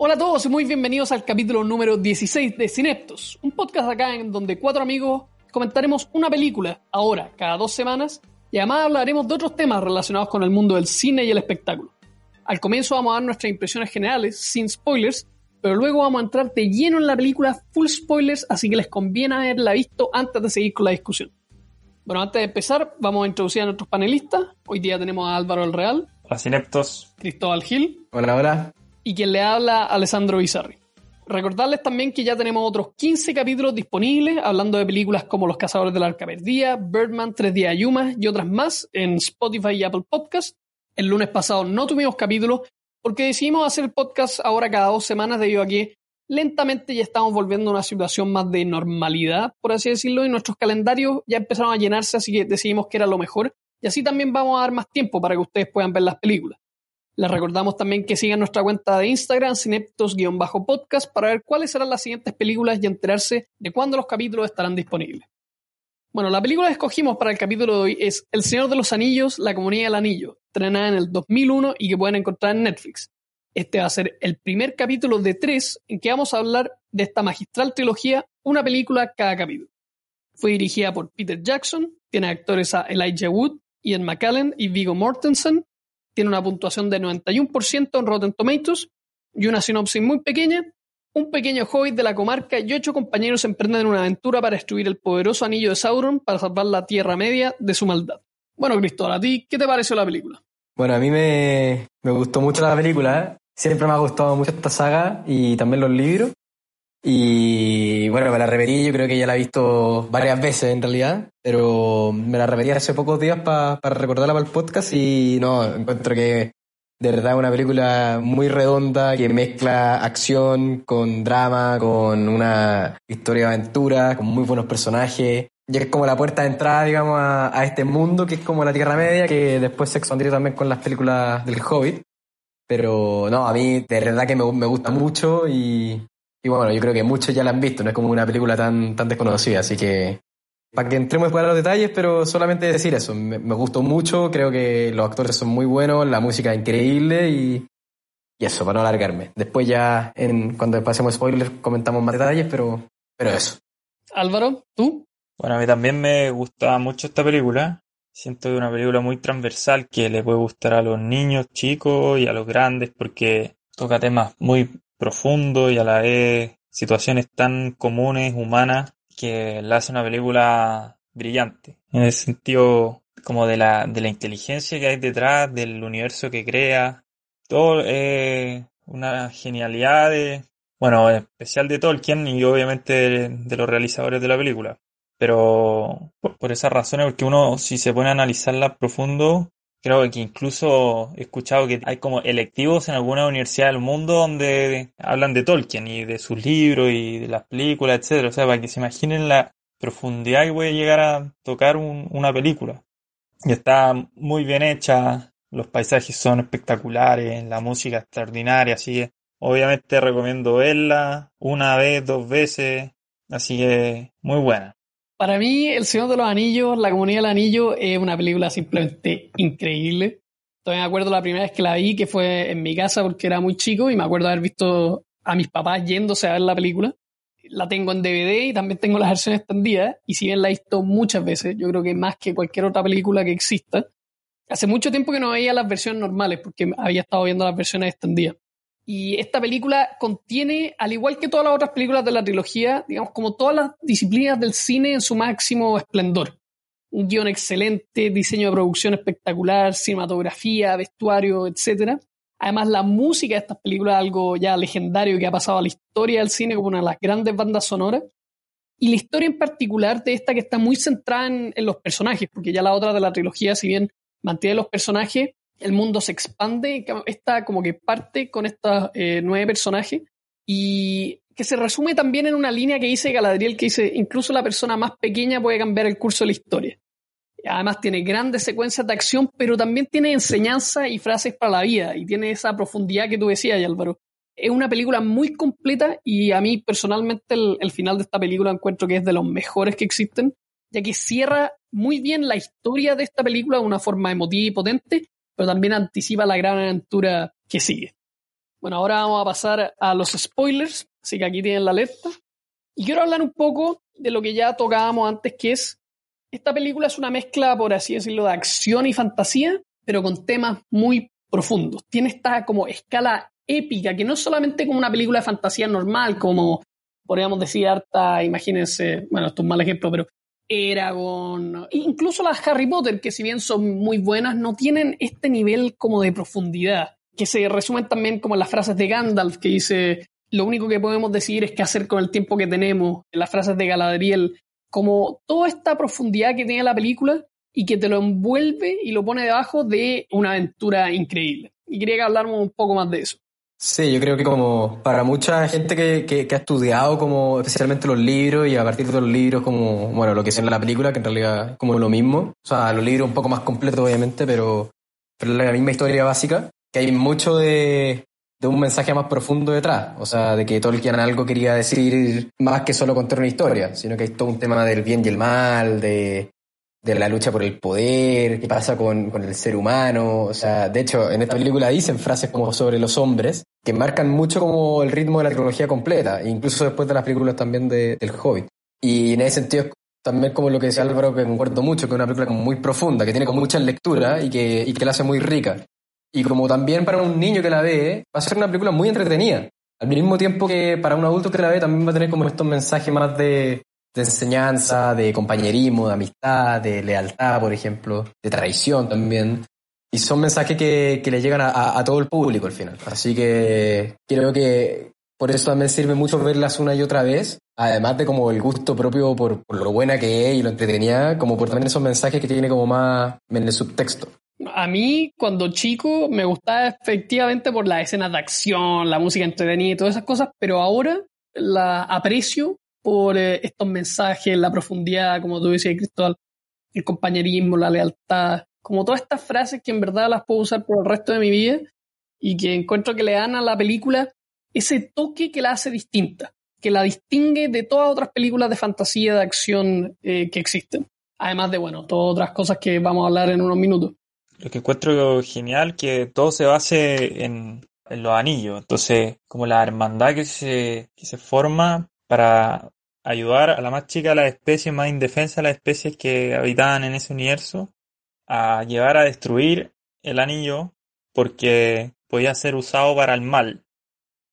Hola a todos y muy bienvenidos al capítulo número 16 de Cineptos, un podcast acá en donde cuatro amigos comentaremos una película ahora, cada dos semanas, y además hablaremos de otros temas relacionados con el mundo del cine y el espectáculo. Al comienzo vamos a dar nuestras impresiones generales, sin spoilers, pero luego vamos a entrar de lleno en la película full spoilers, así que les conviene haberla visto antes de seguir con la discusión. Bueno, antes de empezar, vamos a introducir a nuestros panelistas. Hoy día tenemos a Álvaro El Real. Hola, Cineptos. Cristóbal Gil. Hola, hola. Y quien le habla, Alessandro Bizarri. Recordarles también que ya tenemos otros 15 capítulos disponibles hablando de películas como Los Cazadores de la Arca Perdida, Birdman, Tres Días de Yuma y otras más en Spotify y Apple Podcast. El lunes pasado no tuvimos capítulos porque decidimos hacer el podcast ahora cada dos semanas debido a que lentamente ya estamos volviendo a una situación más de normalidad, por así decirlo, y nuestros calendarios ya empezaron a llenarse, así que decidimos que era lo mejor. Y así también vamos a dar más tiempo para que ustedes puedan ver las películas. Les recordamos también que sigan nuestra cuenta de Instagram, cineptos-podcast, para ver cuáles serán las siguientes películas y enterarse de cuándo los capítulos estarán disponibles. Bueno, la película que escogimos para el capítulo de hoy es El Señor de los Anillos, La Comunidad del Anillo, estrenada en el 2001 y que pueden encontrar en Netflix. Este va a ser el primer capítulo de tres en que vamos a hablar de esta magistral trilogía, una película cada capítulo. Fue dirigida por Peter Jackson, tiene actores a Elijah Wood, Ian McKellen y Viggo Mortensen, tiene una puntuación de 91% en Rotten Tomatoes y una sinopsis muy pequeña. Un pequeño hobbit de la comarca y ocho compañeros emprenden una aventura para destruir el poderoso anillo de Sauron para salvar la Tierra Media de su maldad. Bueno, Cristóbal, ¿a ti qué te pareció la película? Bueno, a mí me, me gustó mucho la película. ¿eh? Siempre me ha gustado mucho esta saga y también los libros. Y bueno, me la reverí, yo creo que ya la he visto varias veces en realidad, pero me la reverí hace pocos días para recordarla para el podcast y no, encuentro que de verdad es una película muy redonda que mezcla acción con drama, con una historia de aventura, con muy buenos personajes. Y es como la puerta de entrada, digamos, a, a este mundo que es como la Tierra Media, que después se expandió también con las películas del Hobbit. Pero no, a mí de verdad que me, me gusta mucho y, y bueno, yo creo que muchos ya la han visto, no es como una película tan, tan desconocida, así que para que entremos después a los detalles, pero solamente decir eso, me, me, gustó mucho, creo que los actores son muy buenos, la música es increíble y, y eso, para no alargarme. Después ya, en, cuando pasemos spoilers, comentamos más detalles, pero, pero eso. Álvaro, ¿tú? Bueno, a mí también me gustaba mucho esta película. Siento que es una película muy transversal que le puede gustar a los niños chicos y a los grandes porque toca temas muy profundo y a la vez situaciones tan comunes, humanas, que la hace una película brillante. En el sentido como de la, de la inteligencia que hay detrás, del universo que crea. Todo es una genialidad de, bueno, especial de Tolkien y obviamente de, de los realizadores de la película. Pero por, por esas razones, porque uno si se pone a analizarla profundo, Creo que incluso he escuchado que hay como electivos en alguna universidad del mundo donde hablan de Tolkien y de sus libros y de las películas, etcétera. O sea, para que se imaginen la profundidad que puede llegar a tocar un, una película. Y está muy bien hecha, los paisajes son espectaculares, la música extraordinaria, así que obviamente recomiendo verla una vez, dos veces, así que muy buena. Para mí, El Señor de los Anillos, La Comunidad del Anillo, es una película simplemente increíble. Todavía me acuerdo la primera vez que la vi, que fue en mi casa porque era muy chico y me acuerdo haber visto a mis papás yéndose a ver la película. La tengo en DVD y también tengo las versiones extendidas. Y si bien la he visto muchas veces, yo creo que más que cualquier otra película que exista, hace mucho tiempo que no veía las versiones normales porque había estado viendo las versiones extendidas. Y esta película contiene, al igual que todas las otras películas de la trilogía, digamos, como todas las disciplinas del cine en su máximo esplendor. Un guion excelente, diseño de producción espectacular, cinematografía, vestuario, etc. Además, la música de estas películas es algo ya legendario que ha pasado a la historia del cine como una de las grandes bandas sonoras. Y la historia en particular de esta que está muy centrada en, en los personajes, porque ya la otra de la trilogía, si bien mantiene los personajes, el mundo se expande, está como que parte con estos eh, nueve personajes y que se resume también en una línea que dice Galadriel que dice incluso la persona más pequeña puede cambiar el curso de la historia. Además tiene grandes secuencias de acción, pero también tiene enseñanza y frases para la vida y tiene esa profundidad que tú decías, Álvaro. Es una película muy completa y a mí personalmente el, el final de esta película encuentro que es de los mejores que existen, ya que cierra muy bien la historia de esta película de una forma emotiva y potente pero también anticipa la gran aventura que sigue. Bueno, ahora vamos a pasar a los spoilers, así que aquí tienen la alerta. Y quiero hablar un poco de lo que ya tocábamos antes, que es, esta película es una mezcla, por así decirlo, de acción y fantasía, pero con temas muy profundos. Tiene esta como escala épica, que no es solamente como una película de fantasía normal, como podríamos decir harta, imagínense, bueno, esto es un mal ejemplo, pero Eragon, incluso las Harry Potter, que si bien son muy buenas, no tienen este nivel como de profundidad, que se resumen también como en las frases de Gandalf, que dice, lo único que podemos decidir es qué hacer con el tiempo que tenemos, en las frases de Galadriel, como toda esta profundidad que tiene la película y que te lo envuelve y lo pone debajo de una aventura increíble. Y quería que habláramos un poco más de eso. Sí, yo creo que como para mucha gente que, que, ha estudiado como especialmente los libros y a partir de los libros como, bueno, lo que en la película, que en realidad como lo mismo. O sea, los libros un poco más completos obviamente, pero, pero la misma historia básica, que hay mucho de, de un mensaje más profundo detrás. O sea, de que Tolkien algo quería decir más que solo contar una historia, sino que hay todo un tema del bien y el mal, de, de la lucha por el poder, qué pasa con, con, el ser humano. O sea, de hecho, en esta película dicen frases como sobre los hombres que marcan mucho como el ritmo de la trilogía completa, incluso después de las películas también de, del Hobbit. Y en ese sentido, también como lo que decía Álvaro, que concuerdo mucho, que es una película muy profunda, que tiene como mucha lectura y que, y que la hace muy rica. Y como también para un niño que la ve, va a ser una película muy entretenida. Al mismo tiempo que para un adulto que la ve también va a tener como estos mensajes más de, de enseñanza, de compañerismo, de amistad, de lealtad, por ejemplo, de traición también. Y son mensajes que, que le llegan a, a, todo el público al final. Así que creo que por eso también sirve mucho verlas una y otra vez, además de como el gusto propio por, por lo buena que es y lo entretenida, como por también esos mensajes que tiene como más en el subtexto. A mí, cuando chico, me gustaba efectivamente por las escenas de acción, la música entretenida y todas esas cosas, pero ahora la aprecio por estos mensajes, la profundidad, como tú decías, Cristóbal, el compañerismo, la lealtad, como todas estas frases que en verdad las puedo usar por el resto de mi vida y que encuentro que le dan a la película ese toque que la hace distinta, que la distingue de todas otras películas de fantasía, de acción eh, que existen. Además de, bueno, todas otras cosas que vamos a hablar en unos minutos. Lo que encuentro genial que todo se base en, en los anillos. Entonces, como la hermandad que se, que se forma para ayudar a la más chica de las especies, más indefensa de las especies que habitaban en ese universo, a llevar a destruir el anillo porque podía ser usado para el mal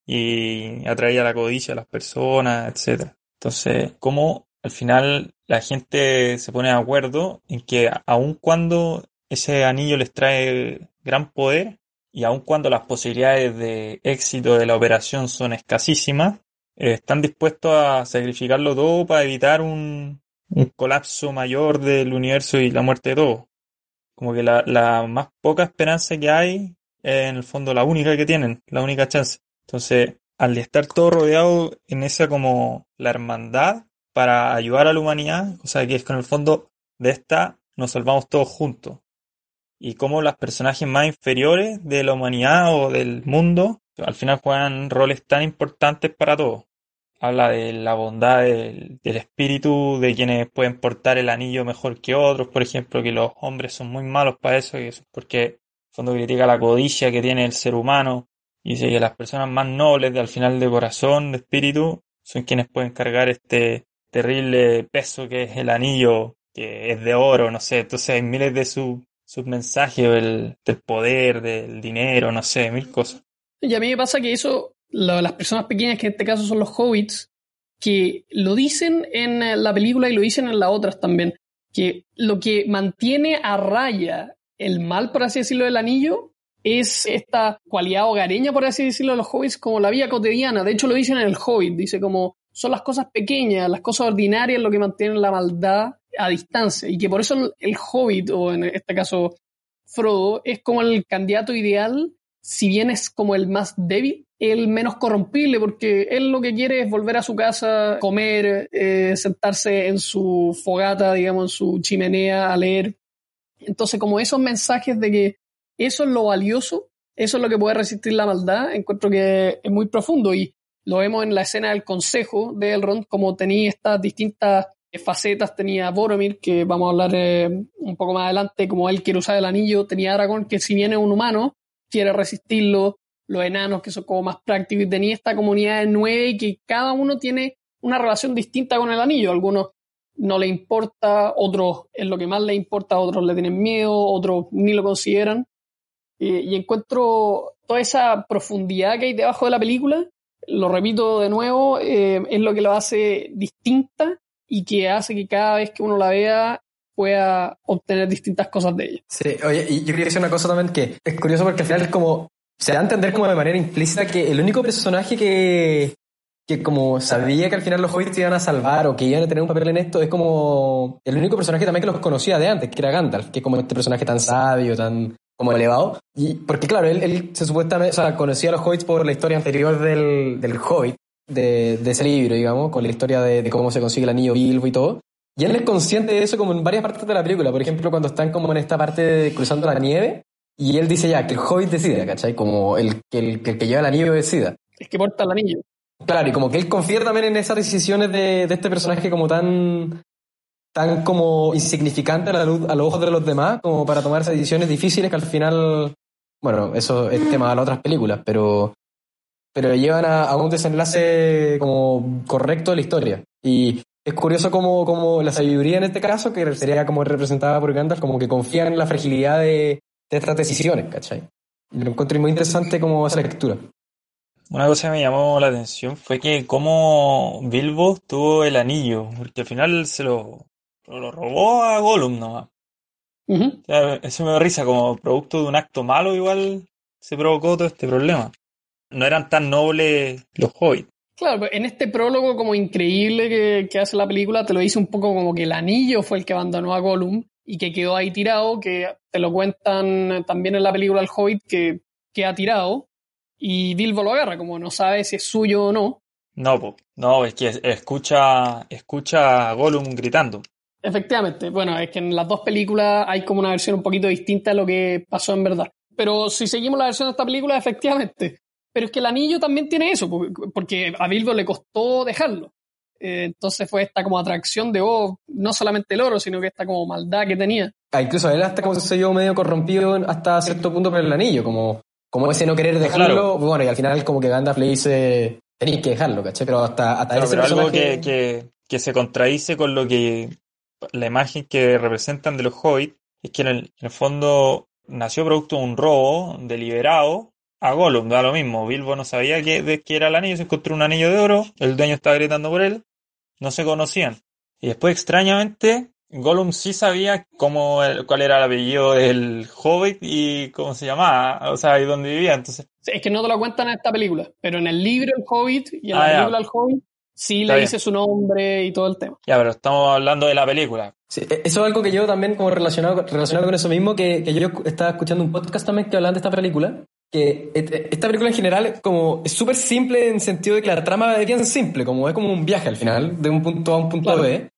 y atraía la codicia a las personas, etc. Entonces, como al final la gente se pone de acuerdo en que aun cuando ese anillo les trae gran poder y aun cuando las posibilidades de éxito de la operación son escasísimas, están dispuestos a sacrificarlo todo para evitar un, colapso mayor del universo y la muerte de todos. Como que la, más poca esperanza que hay es en el fondo la única que tienen, la única chance. Entonces, al estar todo rodeado en esa como la hermandad para ayudar a la humanidad, o sea que es con el fondo de esta nos salvamos todos juntos. Y como los personajes más inferiores de la humanidad o del mundo al final juegan roles tan importantes para todos. Habla de la bondad del, espíritu, de quienes pueden portar el anillo mejor que otros, por ejemplo, que los hombres son muy malos para eso, y eso es porque en fondo critica la codicia que tiene el ser humano, y dice que las personas más nobles, de al final de corazón, de espíritu, son quienes pueden cargar este terrible peso que es el anillo, que es de oro, no sé, entonces hay miles de sus mensajes del, del poder, del dinero, no sé, mil cosas. Y a mí me pasa que eso, las personas pequeñas, que en este caso son los hobbits, que lo dicen en la película y lo dicen en las otras también, que lo que mantiene a raya el mal, por así decirlo, del anillo es esta cualidad hogareña, por así decirlo, de los hobbits, como la vida cotidiana. De hecho, lo dicen en el Hobbit, dice como son las cosas pequeñas, las cosas ordinarias lo que mantienen la maldad a distancia. Y que por eso el Hobbit, o en este caso Frodo, es como el candidato ideal si bien es como el más débil, el menos corrompible, porque él lo que quiere es volver a su casa, comer, eh, sentarse en su fogata, digamos, en su chimenea a leer. Entonces, como esos mensajes de que eso es lo valioso, eso es lo que puede resistir la maldad, encuentro que es muy profundo. Y lo vemos en la escena del consejo de Elrond, como tenía estas distintas facetas, tenía Boromir, que vamos a hablar eh, un poco más adelante, como él quiere usar el anillo, tenía Aragorn, que si bien es un humano, quiere resistirlo. los enanos que son como más prácticos y tenía esta comunidad de nueve y que cada uno tiene una relación distinta con el anillo. Algunos no le importa, otros es lo que más le importa, otros le tienen miedo, otros ni lo consideran. y encuentro toda esa profundidad que hay debajo de la película, lo repito de nuevo, eh, es lo que lo hace distinta y que hace que cada vez que uno la vea pueda obtener distintas cosas de ella. Sí, oye, y yo quería decir una cosa también que es curioso porque al final es como, se da a entender como de manera implícita que el único personaje que, que como sabía que al final los hobbits iban a salvar o que iban a tener un papel en esto, es como el único personaje también que los conocía de antes, que era Gandalf, que es como este personaje tan sabio, tan como elevado. Y porque claro, él, él se supuestamente, o sea, conocía a los hobbits por la historia anterior del, del hobbit, de, de ese libro, digamos, con la historia de, de cómo se consigue el anillo Bilbo y todo. Y él es consciente de eso como en varias partes de la película. Por ejemplo, cuando están como en esta parte de cruzando la nieve, y él dice ya que el hobbit decida, ¿cachai? Como el, que el, que, el que lleva el anillo decida. Es que porta el anillo. Claro, y como que él confía también en esas decisiones de, de este personaje como tan, tan como insignificante a, la luz, a los ojos de los demás, como para tomar esas decisiones difíciles que al final, bueno, eso es tema de las otras películas, pero, pero llevan a, a un desenlace como correcto de la historia. Y es curioso como, como la sabiduría en este caso, que sería como representada por Gandalf, como que confía en la fragilidad de, de estas decisiones, ¿cachai? Y lo encontré muy interesante como esa lectura. Una cosa que me llamó la atención fue que como Bilbo tuvo el anillo, porque al final se lo, lo robó a Gollum nomás. Ujú. O sea, eso me da risa, como producto de un acto malo igual se provocó todo este problema. No eran tan nobles los hobbits. Claro, en este prólogo como increíble que, que hace la película, te lo dice un poco como que el anillo fue el que abandonó a Gollum y que quedó ahí tirado, que te lo cuentan también en la película El Hobbit, que queda tirado y Bilbo lo agarra, como no sabe si es suyo o no. No, po. no, es que escucha, escucha a Gollum gritando. Efectivamente, bueno, es que en las dos películas hay como una versión un poquito distinta de lo que pasó en verdad. Pero si seguimos la versión de esta película, efectivamente. Pero es que el anillo también tiene eso, porque- porque a Bilbo le costó dejarlo. Eh, entonces fue esta como atracción de, oh, no solamente el oro, sino que esta como maldad que tenía. Ah, incluso él hasta como se vio medio corrompido hasta cierto punto por el anillo, como, como ese no querer dejarlo, Claro. bueno, y al final como que Gandalf le dice, tenéis que dejarlo, ¿cachai? Pero hasta, hasta Claro, ese pero algo que, que se contradice con lo que la imagen que representan de los hobbits es que en el, en el fondo nació producto de un robo deliberado a Gollum, da lo mismo. Bilbo no sabía que, de qué era el anillo, se encontró un anillo de oro, el dueño estaba gritando por él, no se conocían. Y después, extrañamente, Gollum sí sabía cómo, el- cuál era el apellido del hobbit y cómo se llamaba, o sea, y dónde vivía. Entonces, Es que no te lo cuentan en esta película, pero en el libro El Hobbit y en Ah, la ya. película El Hobbit sí Está le bien. dice su nombre y todo el tema. ya, pero estamos hablando de la película. Sí, e- eso es algo que yo también como relacionado, relacionado con eso mismo, que, que yo estaba escuchando un podcast también que hablaban de esta película, que et- esta película en general como es súper simple en sentido de que la trama es bien simple, como es como un viaje al final, de un punto A a un punto Claro. B,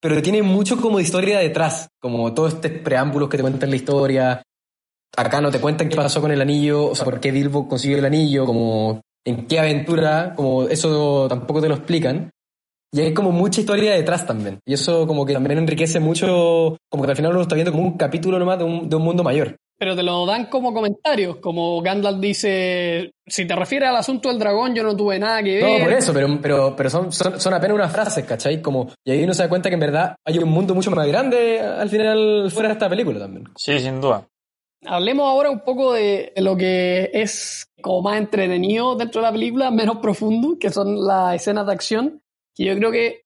pero tiene mucho como de historia detrás, como todos estos preámbulos que te cuentan la historia. Acá no te cuentan qué pasó con el anillo, o sea, por qué Bilbo consiguió el anillo, como en qué aventura, como eso tampoco te lo explican. Y hay como mucha historia detrás también. Y eso como que también enriquece mucho, como que al final uno está viendo como un capítulo nomás de un, de un mundo mayor. Pero te lo dan como comentarios, como Gandalf dice, si te refieres al asunto del dragón, yo no tuve nada que ver. No, por eso, pero, pero, pero son, son, son apenas unas frases, ¿cachai? Como, y ahí uno se da cuenta que en verdad hay un mundo mucho más grande al final fuera de esta película también. Sí, sin duda. Hablemos ahora un poco de lo que es como más entretenido dentro de la película, menos profundo, que son las escenas de acción, que yo creo que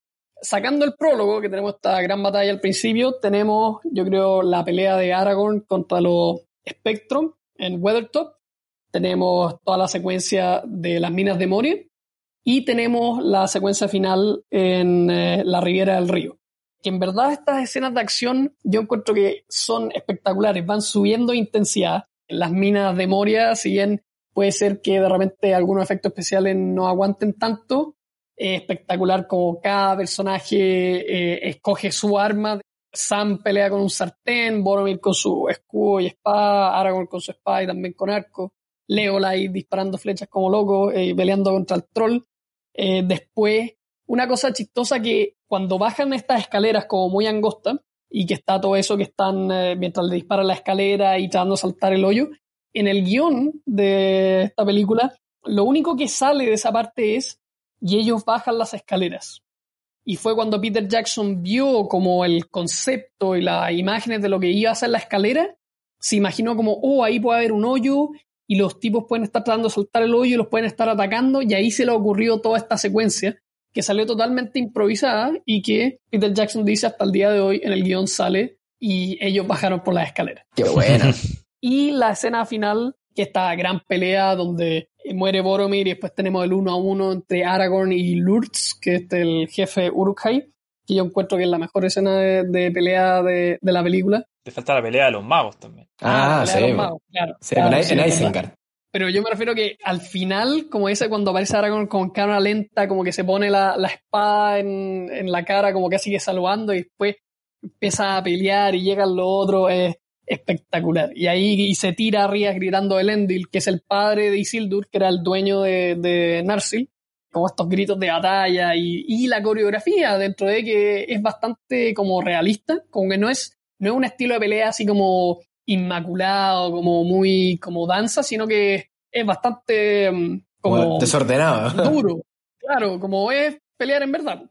sacando el prólogo, que tenemos esta gran batalla al principio, tenemos, yo creo, la pelea de Aragorn contra los Spectrum en Weathertop, tenemos toda la secuencia de las minas de Moria. Y tenemos la secuencia final en eh, la Riviera del Río. Que en verdad estas escenas de acción yo encuentro que son espectaculares, van subiendo intensidad. Las minas de Moria, si bien puede ser que de repente algunos efectos especiales no aguanten tanto, es espectacular como cada personaje eh, escoge su arma. Sam pelea con un sartén, Boromir con su escudo y espada, Aragorn con su espada y también con arco, Legolas disparando flechas como loco, eh, peleando contra el troll. Eh, después, una cosa chistosa que cuando bajan estas escaleras como muy angostas y que está todo eso que están eh, mientras le disparan la escalera y tratando de saltar el hoyo, en el guion de esta película, lo único que sale de esa parte es y ellos bajan las escaleras. Y fue cuando Peter Jackson vio como el concepto y las imágenes de lo que iba a ser la escalera, se imaginó como, oh, ahí puede haber un hoyo y los tipos pueden estar tratando de soltar el hoyo y los pueden estar atacando y ahí se le ocurrió toda esta secuencia que salió totalmente improvisada y que Peter Jackson dice hasta el día de hoy en el guion sale y ellos bajaron por las escaleras. Qué buena. y la escena final, que esta gran pelea donde muere Boromir y después tenemos el uno a uno entre Aragorn y Lurtz, que es el jefe Uruk-hai, que yo encuentro que es la mejor escena de, pelea de, la película. Te falta la pelea de los magos también. Ah, sí. claro. Sí, en Isengard. Pero yo me refiero que al final, como ese cuando aparece Aragorn con cámara lenta, como que se pone la, espada en, la cara, como que sigue saludando y después empieza a pelear y llegan los otros, es espectacular. Y ahí se tira arriba gritando Elendil, que es el padre de Isildur, que era el dueño de, de Narsil, como estos gritos de batalla y, y, la coreografía dentro de que es bastante como realista, como que no es, no es un estilo de pelea así como inmaculado, como muy como danza, sino que es bastante mm, como desordenado. Duro, claro, como es pelear en verdad.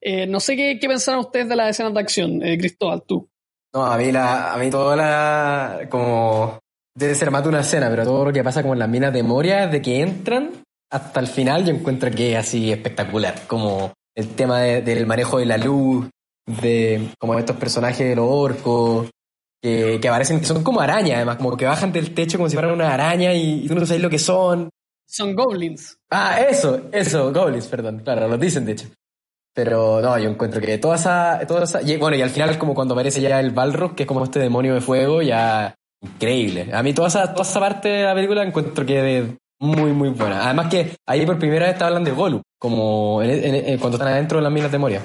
Eh, no sé qué, qué pensaron ustedes de las escenas de acción, eh, Cristóbal, tú. No, a mí, la, a mí toda la. como. Debe ser más de una escena, pero todo lo que pasa como en las minas de Moria, de que entran hasta el final, yo encuentro que es así espectacular. Como el tema del manejo de la luz, de como estos personajes de los orcos, que, que aparecen, que son como arañas, además, como que bajan del techo como si fueran una araña y, tú no sabes lo que son. Son goblins. Ah, eso, eso, goblins, perdón, claro, lo dicen de hecho. Pero no, yo encuentro que toda esa, toda esa bueno, y al final como cuando aparece ya el Balrog, que es como este demonio de fuego, ya increíble. A mí toda esa, toda esa parte de la película encuentro que es muy, muy buena. Además que ahí por primera vez está hablando de Gollum, como cuando están adentro de las minas de Moria.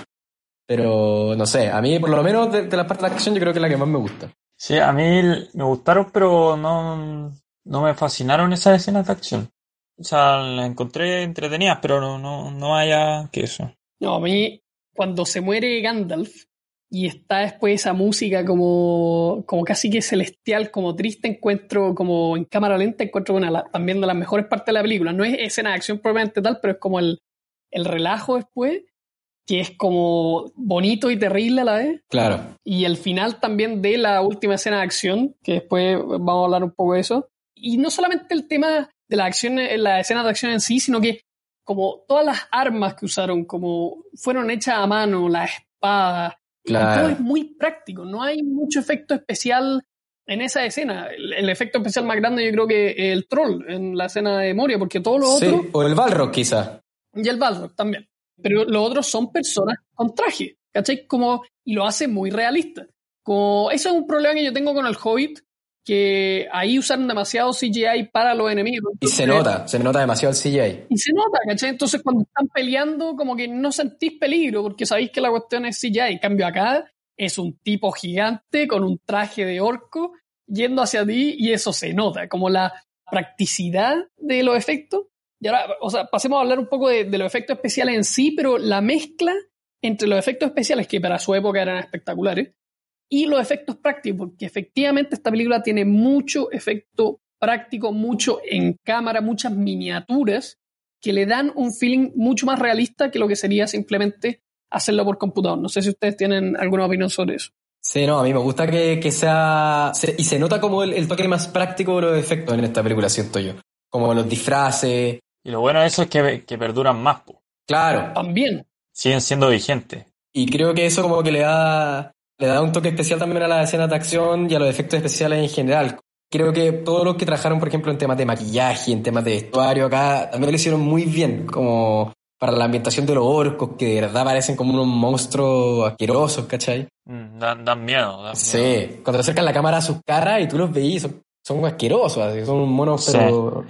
Pero no sé, a mí por lo menos de, la parte de la acción yo creo que es la que más me gusta. Sí, a mí me gustaron, pero no, no me fascinaron esas escenas de acción. O sea, las encontré entretenidas, pero no, no, no haya que eso. No, a mí, cuando se muere Gandalf y está después esa música como, como casi que celestial, como triste, encuentro como en cámara lenta, encuentro una también de las mejores partes de la película. No es escena de acción propiamente tal, pero es como el, el relajo después, que es como bonito y terrible a la vez. Claro. Y el final también de la última escena de acción, que después vamos a hablar un poco de eso. Y no solamente el tema de la acción, la escena de acción en sí, sino que como todas las armas que usaron, como fueron hechas a mano, la espada, todo es muy práctico, no hay mucho efecto especial en esa escena. El, efecto especial más grande yo creo que el troll en la escena de Moria, porque todo lo sí, otro... o el Balrog quizá. Y el Balrog también. Pero los otros son personas con traje, ¿cachai? Como, y lo hace muy realista. Como, eso es un problema que yo tengo con el Hobbit, que ahí usaron demasiado CGI para los enemigos. y se nota, se nota demasiado el CGI. Y se nota, ¿cachai? Entonces cuando están peleando, como que no sentís peligro, porque sabéis que la cuestión es CGI. En cambio acá es un tipo gigante con un traje de orco yendo hacia ti y eso se nota, como la practicidad de los efectos. Y ahora, o sea, pasemos a hablar un poco de, de los efectos especiales en sí, pero la mezcla entre los efectos especiales, que para su época eran espectaculares, y los efectos prácticos, porque efectivamente esta película tiene mucho efecto práctico, mucho en cámara, muchas miniaturas que le dan un feeling mucho más realista que lo que sería simplemente hacerlo por computador. No sé si ustedes tienen alguna opinión sobre eso. Sí, no, a mí me gusta que, sea... y se nota como el, toque más práctico de los efectos en esta película, siento yo. Como los disfraces. Y lo bueno de eso es que, que perduran más. Claro. También. Siguen siendo vigentes. Y creo que eso como que le da le da un toque especial también a las escenas de acción y a los efectos especiales en general. Creo que todos los que trabajaron, por ejemplo, en temas de maquillaje, en temas de vestuario acá, también lo hicieron muy bien, como para la ambientación de los orcos, que de verdad parecen como unos monstruos asquerosos, ¿cachai? Mm, dan, miedo, dan Sí, cuando acercan la cámara a sus caras y tú los veís, son, son asquerosos, son monos, pero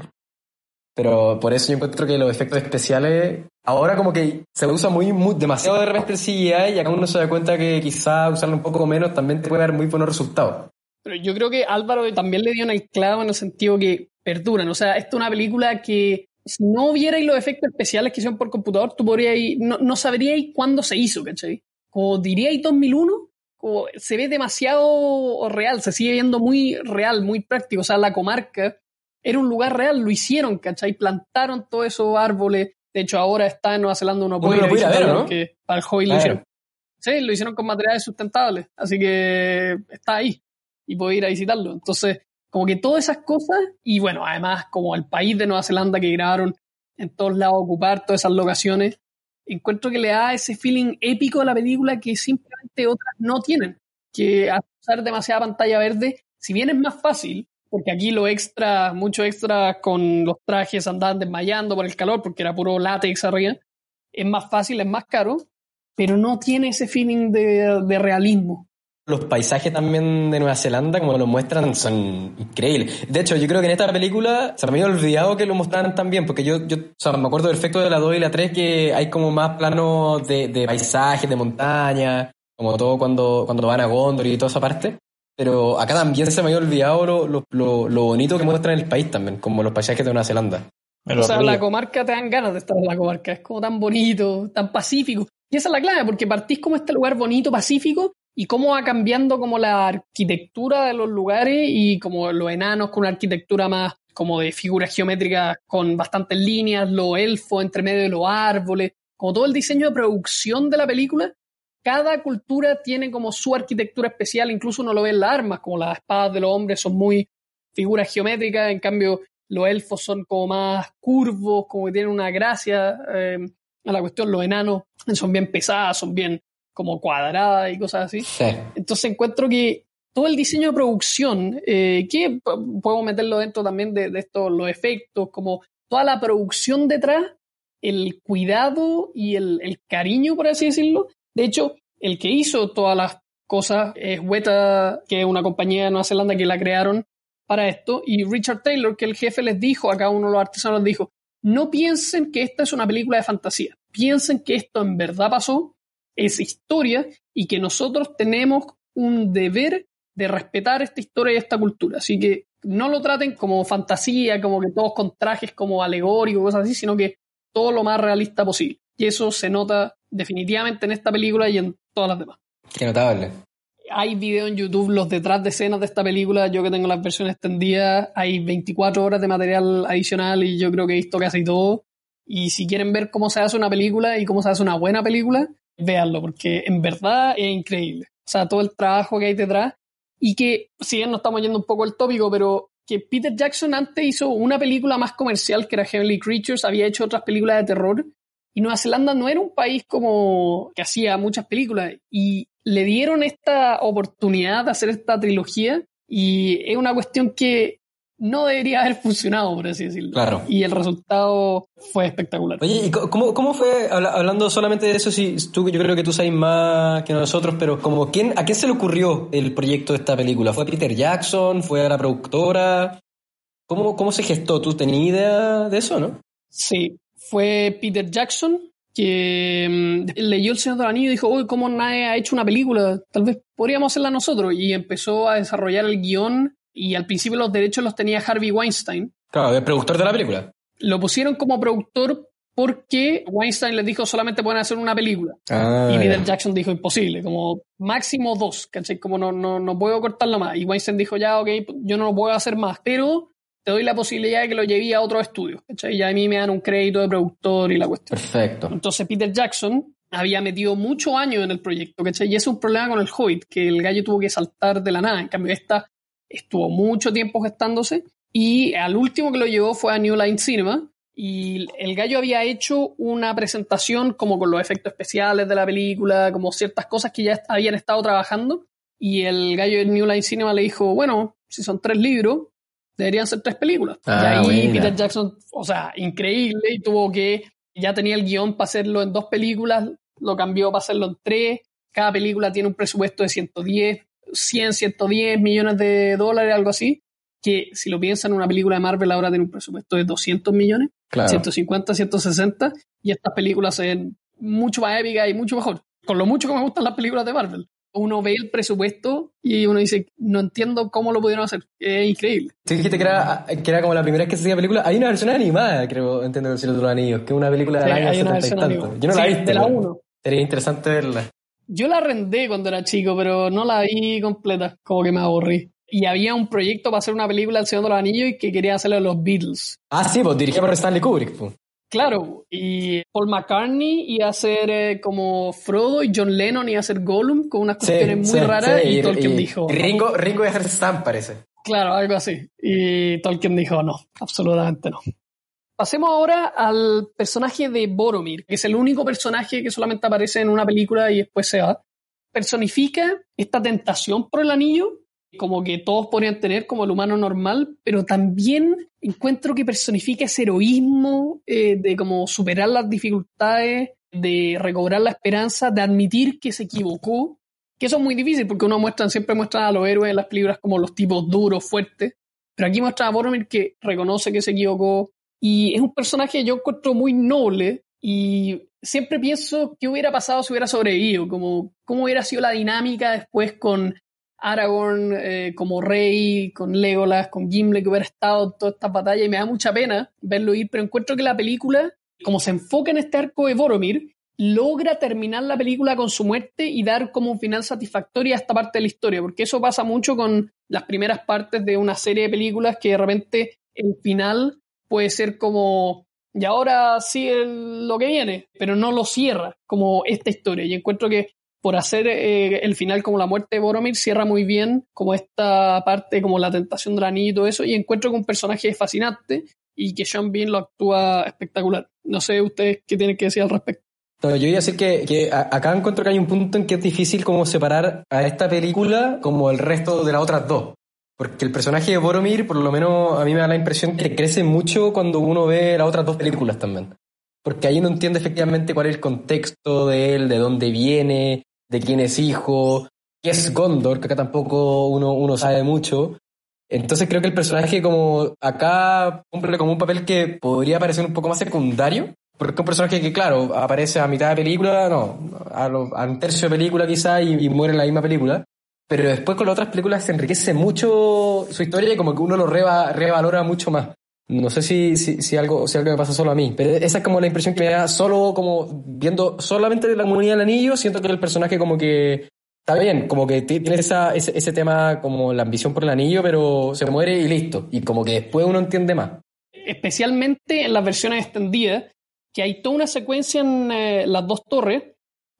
pero por eso yo encuentro que los efectos especiales ahora como que se usa muy, muy demasiado de repente el CGI y acá uno se da cuenta que quizá usarlo un poco menos también te puede dar muy buenos resultados. Pero yo creo que Álvaro también le dio el clavo en el sentido que perduran. O sea, esta es una película que si no vierais los efectos especiales que hicieron por computador, tú podrías, no, no sabríais cuándo se hizo, ¿cachai? Como diríais 2001, como se ve demasiado real, se sigue viendo muy real, muy práctico. O sea, la comarca era un lugar real, lo hicieron, ¿cachai? Plantaron todos esos árboles. De hecho, ahora está en Nueva Zelanda, uno puede, ir a ver, visitarlo ¿no? porque para el hobby lo hicieron. Sí, lo hicieron con materiales sustentables, así que está ahí y puedo ir a visitarlo. Entonces, como que todas esas cosas, y bueno, además como el país de Nueva Zelanda que grabaron en todos lados, ocupar todas esas locaciones, encuentro que le da ese feeling épico a la película que simplemente otras no tienen. Que al usar demasiada pantalla verde, si bien es más fácil, porque aquí lo extra, mucho extra con los trajes andaban desmayando por el calor, porque era puro látex arriba, es más fácil, es más caro, pero no tiene ese feeling de, de realismo. Los paisajes también de Nueva Zelanda, como lo muestran, son increíbles. De hecho, yo creo que en esta película se me había olvidado que lo mostraran tan bien, porque yo, yo o sea, me acuerdo perfecto de la 2 y la 3 que hay como más planos de, de paisajes, de montaña, como todo cuando, cuando van a Gondor y toda esa parte. Pero acá también se me había olvidado lo, lo, lo, lo bonito que muestran el país también, como los paisajes de Nueva Zelanda. O sea, río. la comarca te dan ganas de estar en la comarca. Es como tan bonito, tan pacífico. Y esa es la clave, porque partís como este lugar bonito, pacífico, y cómo va cambiando como la arquitectura de los lugares y como los enanos con una arquitectura más como de figuras geométricas con bastantes líneas, los elfos entre medio de los árboles, como todo el diseño de producción de la película. Cada cultura tiene como su arquitectura especial, incluso uno lo ve en las armas, como las espadas de los hombres son muy figuras geométricas, en cambio los elfos son como más curvos, como que tienen una gracia eh, a la cuestión, los enanos son bien pesadas, son bien como cuadradas y cosas así. Sí. Entonces encuentro que todo el diseño de producción, eh, que podemos meterlo dentro también de, de estos, los efectos, como toda la producción detrás, el cuidado y el, el cariño, por así decirlo. De hecho, el que hizo todas las cosas es Weta, que es una compañía de Nueva Zelanda que la crearon para esto, y Richard Taylor, que el jefe les dijo, a cada uno de los artesanos les dijo, no piensen que esta es una película de fantasía, piensen que esto en verdad pasó, es historia, y que nosotros tenemos un deber de respetar esta historia y esta cultura. Así que no lo traten como fantasía, como que todos con trajes como alegóricos, cosas así, sino que todo lo más realista posible. Y eso se nota definitivamente en esta película y en todas las demás. Qué notable. Hay video en YouTube, los detrás de escenas de esta película. Yo que tengo las versiones extendidas, hay 24 horas de material adicional y yo creo que he visto casi todo. Y si quieren ver cómo se hace una película y cómo se hace una buena película, véanlo, porque en verdad es increíble. O sea, todo el trabajo que hay detrás. Y que, si bien no estamos yendo un poco al tópico, pero que Peter Jackson antes hizo una película más comercial que era Heavenly Creatures, había hecho otras películas de terror. Y Nueva Zelanda no era un país como que hacía muchas películas. Y le dieron esta oportunidad de hacer esta trilogía. Y es una cuestión que no debería haber funcionado, por así decirlo. Claro. Y el resultado fue espectacular. Oye, ¿y cómo, cómo fue, habla- hablando solamente de eso, si tú, yo creo que tú sabes más que nosotros, pero como quién, ¿a quién se le ocurrió el proyecto de esta película? ¿Fue a Peter Jackson? ¿Fue a la productora? ¿Cómo, cómo se gestó? ¿Tú tenías idea de eso, no? Sí, fue Peter Jackson que mm, leyó El Señor del Anillo y dijo, uy, ¿cómo nadie ha hecho una película? Tal vez podríamos hacerla nosotros. Y empezó a desarrollar el guion y al principio los derechos los tenía Harvey Weinstein. Claro, el productor de la película. Lo pusieron como productor porque Weinstein les dijo solamente pueden hacer una película. Ah, Y Peter. Jackson dijo imposible, como máximo dos, ¿cachai? Como no, no, no puedo cortarlo más. Y Weinstein dijo ya, ok, yo no lo puedo hacer más, pero te doy la posibilidad de que lo lleve a otro estudio, ¿cachai? Y a mí me dan un crédito de productor y la cuestión. Perfecto. Entonces Peter Jackson había metido muchos años en el proyecto. Y ese es un problema con el Hobbit, que el gallo tuvo que saltar de la nada. En cambio, esta estuvo mucho tiempo gestándose y al último que lo llevó fue a New Line Cinema y el gallo había hecho una presentación como con los efectos especiales de la película, como ciertas cosas que ya habían estado trabajando y el gallo de New Line Cinema le dijo, bueno, si son tres libros, deberían ser tres películas. Ah, y ahí buena. Peter Jackson, o sea, increíble y tuvo que, ya tenía el guion para hacerlo en dos películas, lo cambió para hacerlo en tres, cada película tiene un presupuesto de 110, 100, 110 millones de dólares, algo así, que si lo piensan, una película de Marvel ahora tiene un presupuesto de 200 millones, Claro. 150, 160, y estas películas se ven mucho más épicas y mucho mejor. Con lo mucho que me gustan las películas de Marvel. Uno ve el presupuesto y uno dice, no entiendo cómo lo pudieron hacer. Es increíble. Tú dijiste que era, que era como la primera vez que se hacía película. Hay una versión animada, creo, entiendo del Cielo de los Anillos, que es una película del Sí, año hay una 70 y tanto. Yo no la Sí, he visto. de la pero uno. Sería interesante verla. Yo la arrendé cuando era chico, pero no la vi completa. Como que me aburrí. y había un proyecto para hacer una película del Señor de los Anillos y que quería hacerlo a los Beatles. Ah, sí, pues dirigido por Stanley Kubrick. Pues. Claro, y Paul McCartney iba a ser eh, como Frodo y John Lennon iba a ser Gollum con unas cuestiones muy raras y, Tolkien dijo... Ringo, Ringo iba a ser Sam, parece. Claro, algo así. Y Tolkien dijo no, absolutamente no. Pasemos ahora al personaje de Boromir, que es el único personaje que solamente aparece en una película y después se va. Personifica esta tentación por el anillo como que todos podrían tener como el humano normal, pero también encuentro que personifica ese heroísmo eh, de como superar las dificultades, de recobrar la esperanza, de admitir que se equivocó, que eso es muy difícil porque uno muestra, siempre a los héroes en las películas como los tipos duros, fuertes, pero aquí muestra a Boromir que reconoce que se equivocó y es un personaje que yo encuentro muy noble y siempre pienso qué hubiera pasado si hubiera sobrevivido, como cómo hubiera sido la dinámica después con Aragorn eh, como rey, con Legolas, con Gimli, que hubiera estado toda esta batalla, y me da mucha pena verlo ir, pero encuentro que la película, como se enfoca en este arco de Boromir, logra terminar la película con su muerte y dar como un final satisfactorio a esta parte de la historia, porque eso pasa mucho con las primeras partes de una serie de películas que de repente el final puede ser como, y ahora sigue lo que viene, pero no lo cierra como esta historia. Y encuentro que por hacer eh, el final como la muerte de Boromir, cierra muy bien como esta parte, como la tentación del anillo y todo eso, y encuentro que un personaje fascinante y que Sean Bean lo actúa espectacular. No sé ustedes qué tienen que decir al respecto. yo iba a decir que, acá encuentro que hay un punto en que es difícil como separar a esta película como el resto de las otras dos. Porque el personaje de Boromir, por lo menos a mí me da la impresión que crece mucho cuando uno ve las otras dos películas también. Porque ahí no entiende efectivamente cuál es el contexto de él, de dónde viene, de quién es hijo, qué es Gondor, que acá tampoco uno, uno sabe mucho. Entonces creo que el personaje como acá cumple como un papel que podría parecer un poco más secundario, porque es un personaje que, claro, aparece a mitad de película, no, a, un tercio de película quizá y, muere en la misma película, pero después con las otras películas se enriquece mucho su historia y como que uno lo revalora mucho más. No sé si, si, algo, si algo me pasa solo a mí, pero esa es como la impresión que me da solo como viendo solamente la comunidad del anillo, siento que el personaje como que está bien, como que tiene esa, ese, tema como la ambición por el anillo, pero se muere y listo. Y como que después uno entiende más. Especialmente en las versiones extendidas, que hay toda una secuencia en eh, las dos torres